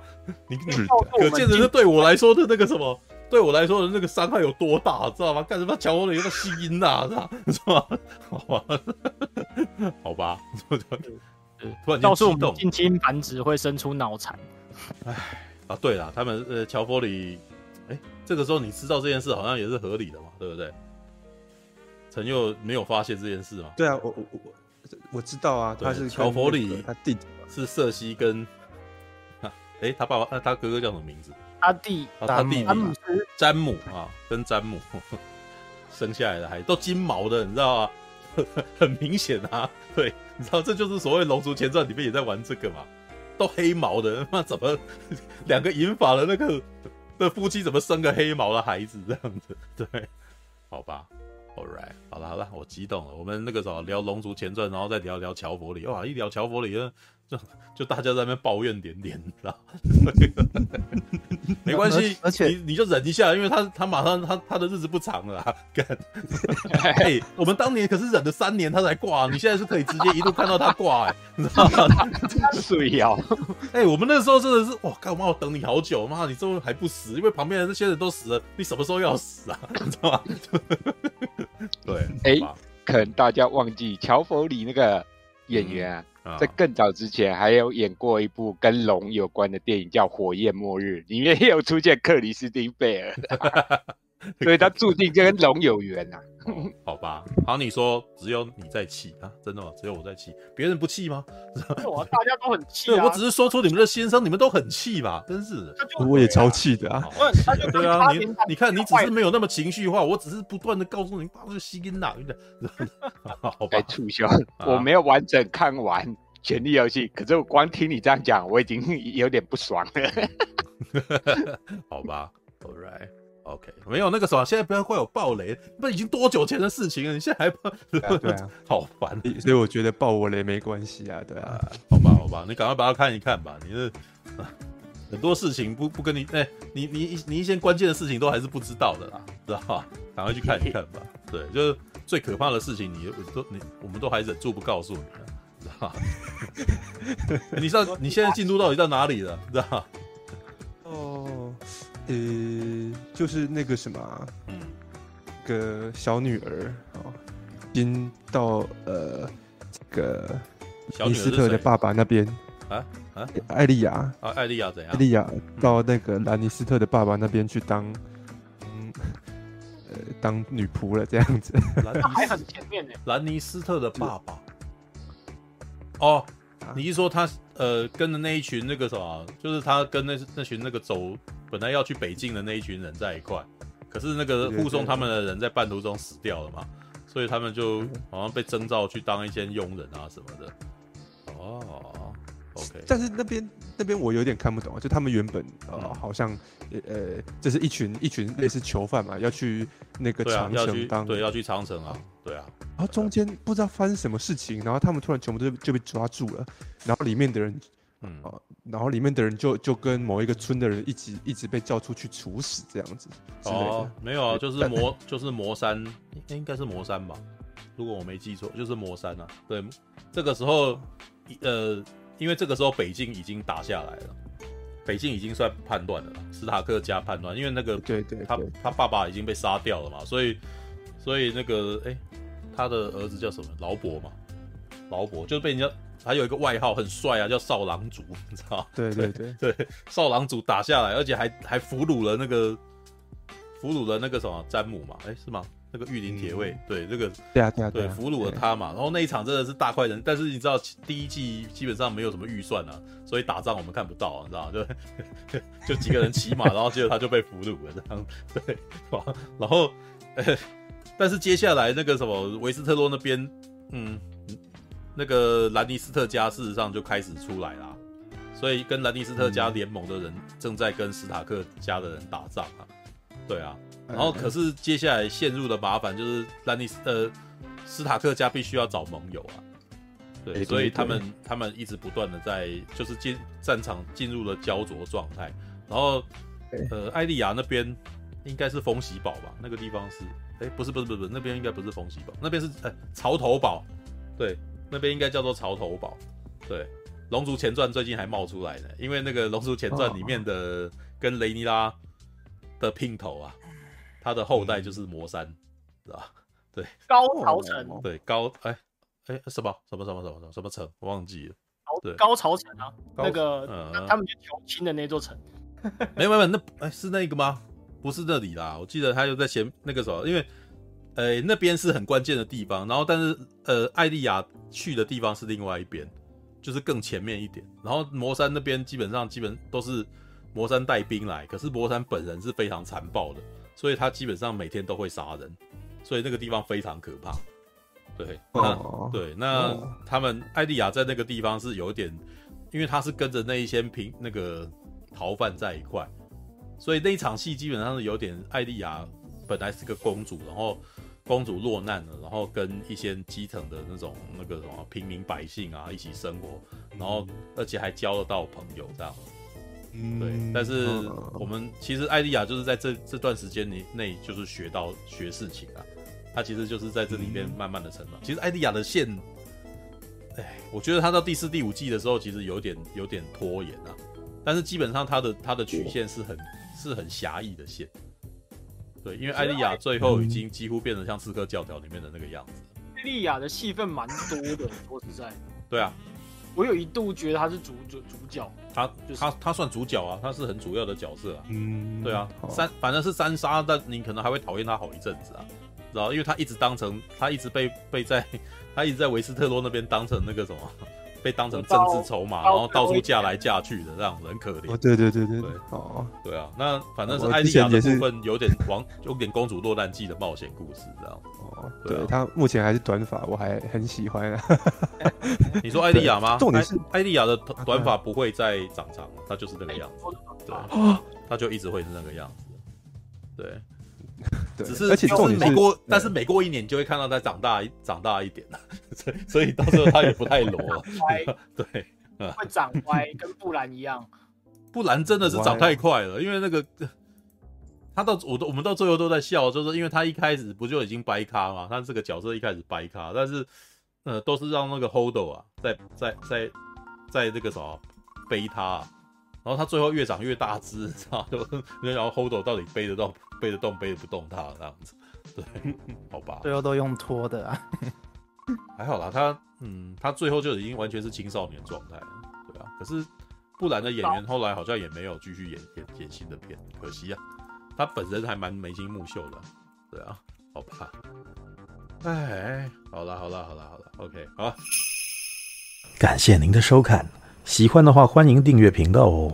你你可见的是对我来说的那个什么，对我来说的那个伤害有多大，知道吗？干什么乔佛里有个吸音呐，知道吗？好吧，好吧，突然间激动，近亲繁殖会生出脑残。哎啊，对了，他们呃乔佛里。哎，这个时候你知道这件事好像也是合理的嘛，对不对？陈佑没有发现这件事嘛？对啊，我我我我知道啊，他是乔佛里，他弟弟是瑟西跟，哎，他爸爸，他哥哥叫什么名字？他弟，他弟詹姆斯，詹姆啊，跟詹姆生下来的孩子都金毛的，你知道吗？很明显啊，对，你知道这就是所谓《龙族前传》里面也在玩这个嘛，都黑毛的，那怎么两个银发的那个？这夫妻怎么生个黑毛的孩子这样子？对，好吧，All right，好了好了，我激动了。我们那个时候聊《龙族前传》，然后再聊聊乔佛里。哇，一聊乔佛里，就 就大家在那边抱怨连连，知道 没关系，而且你你就忍一下，因为他他马上他他的日子不长了啊。干，哎，我们当年可是忍了三年他才挂，你现在是可以直接一路看到他挂，哎，你知道吗？水妖，哎，我们那时候真的是哇，干嘛我等你好久，妈，你这么还不死？因为旁边的那些人都死了，你什么时候要死啊？你知道吗？对，哎，可能大家忘记乔佛里那个演员啊。在更早之前，还有演过一部跟龙有关的电影，叫《火焰末日》，里面也有出现克里斯汀贝尔，所以他注定就跟龙有缘呐、啊。好吧，好，你说只有你在气啊？真的吗？只有我在气，别人不气吗？我大家都很气啊！我只是说出你们的心声，你们都很气吧？真是的，我也超气的啊！对啊，你你看，你只是没有那么情绪化，我只是不断的告诉你，把这个吸音哪的。好吧，促销，我没有完整看完《权力游戏》，可是我光听你这样讲，我已经有点不爽了。好吧，All right。OK，没有那个什么，现在不要怪我暴雷，那已经多久前的事情了，你现在还爆？对啊，好烦，所以我觉得爆我雷没关系啊，对啊，好吧，好吧，你赶快把它看一看吧，你是 很多事情不不跟你，哎、欸，你你你一些关键的事情都还是不知道的啦，知道吧？赶快去看一看吧，对，就是最可怕的事情你，你都你我们都还忍住不告诉你了，知道吧？你知道你现在进度到底到哪里了，知道吧？哦。呃，就是那个什么，嗯，个小女儿哦，已经到呃这个尼斯特的爸爸那边。啊？啊，艾丽亚。啊，艾丽亚怎样？艾丽亚到那个兰尼斯特的爸爸那边去当，嗯，呃，当女仆了这样子。兰还很前面呢。兰尼斯特的爸爸，哦，你是说他呃跟的那一群那个什么，就是他跟那那群那个走。本来要去北境的那一群人在一块，可是那个护送他们的人在半途中死掉了嘛，所以他们就好像被征召去当一些佣人啊什么的。哦，OK。但是那边那边我有点看不懂啊，就他们原本呃好像呃这是一群一群类似囚犯嘛，要去那个长城当对，要去长城啊，对啊。然后中间不知道发生什么事情，然后他们突然全部都就被抓住了，然后里面的人。嗯，然后里面的人就就跟某一个村的人一直一直被叫出去处死这样子。哦，没有啊，就是魔就是魔山，应该是魔山吧？如果我没记错，就是魔山啊。对，这个时候，呃，因为这个时候北境已经打下来了，北境已经算叛乱了，斯塔克加叛乱，因为那个对对，他他爸爸已经被杀掉了嘛，所以所以那个哎，他的儿子叫什么？劳勃嘛，劳勃就是被人家。还有一个外号很帅啊，叫少狼族，你知道？对对对 对，少狼族打下来，而且还还俘虏了那个俘虏了那个什么詹姆嘛？哎，是吗？那个御林铁卫，对，这个对啊对啊对，俘虏了他嘛。然后那一场真的是大快人，但是你知道第一季基本上没有什么预算啊，所以打仗我们看不到，你知道？就 就几个人骑马，然后接着他就被俘虏了，这样对。然后，但是接下来那个什么维斯特洛那边，嗯。那个兰尼斯特家事实上就开始出来啦，所以跟兰尼斯特家联盟的人正在跟史塔克家的人打仗啊，对啊，然后可是接下来陷入的麻烦就是兰尼斯呃斯塔克家必须要找盟友啊，对，所以他们他们一直不断的在就是进战场进入了焦灼状态，然后呃艾莉亚那边应该是风喜堡吧？那个地方是，哎，不是不是不是，那边应该不是风喜堡，那边是呃潮头堡，对，那边应该叫做潮头堡。对，《龙族前传》最近还冒出来呢，因为那个《龙族前传》里面的跟雷尼拉的姘头啊，他的后代就是魔山，是吧？对，高潮城，对高，哎哎什么？什么？什么？什么？什么？城，我忘记了。对，高潮城啊，那个、嗯、他们去求亲的那座城。没有没有，那哎是那个吗？不是那里啦，我记得他就在前那个时候，因为呃那边是很关键的地方，然后但是呃艾莉亚去的地方是另外一边，就是更前面一点。然后魔山那边基本上基本都是魔山带兵来，可是魔山本人是非常残暴的，所以他基本上每天都会杀人。所以那个地方非常可怕，对，对，那、哦、他们艾莉亚在那个地方是有点，因为他是跟着那一些平那个逃犯在一块，所以那一场戏基本上是有点艾莉亚本来是个公主，然后公主落难了，然后跟一些基层的那种那个什么平民百姓啊一起生活，然后而且还交得到朋友这样。对，但是我们其实艾莉亚就是在这这段时间里内就是学到学事情啊。她其实就是在这里面慢慢的成长。其实艾莉亚的线，哎，我觉得她到第四、第五季的时候，其实有点有点拖延啊。但是基本上她的她的曲线是很是很狭义的线。对，因为艾莉亚最后已经几乎变成像刺客教条里面的那个样子。艾莉亚的戏份蛮多的，说实在。对啊，我有一度觉得他是主主主角。他就是他他算主角啊，他是很主要的角色啊。嗯，对啊，三反正是三杀，但你可能还会讨厌他好一阵子啊。知道，因为他一直当成，他一直被被在，他一直在维斯特洛那边当成那个什么，被当成政治筹码，然后到处嫁来嫁去的这样子，很可怜。哦，对对对对对，哦，对啊，那反正是艾丽亚的部分有点王，有点公主落难记的冒险故事这样。哦，对，她目前还是短发，我还很喜欢啊。你说艾丽亚吗？重点是艾丽亚的短发不会再长长了，她就是那个样子。对，她就一直会是那个样子。对。只是，而且重点是每过，但是每过一年就会看到他长大一长大一点了，所以所以到时候他也不太裸了。对，会长歪，跟布兰一样。布兰真的是长太快了，因为那个他到我都我们到最后都在笑，就是因为他一开始不就已经掰咖嘛，他这个角色一开始掰咖，但是呃都是让那个 Holdo 啊在在在在这个什么背他，然后他最后越长越大只，知道就 然后 Holdo 到底背得动？背得动背得不动他这样子，对，好吧，最后都用拖的啊，还好啦，他嗯，他最后就已经完全是青少年状态了，对啊，可是布兰的演员后来好像也没有继续演演演新的片，可惜啊，他本身还蛮眉清目秀的，对啊，好吧，哎，好啦好啦好啦好啦，OK，好，感谢您的收看，喜欢的话欢迎订阅频道哦。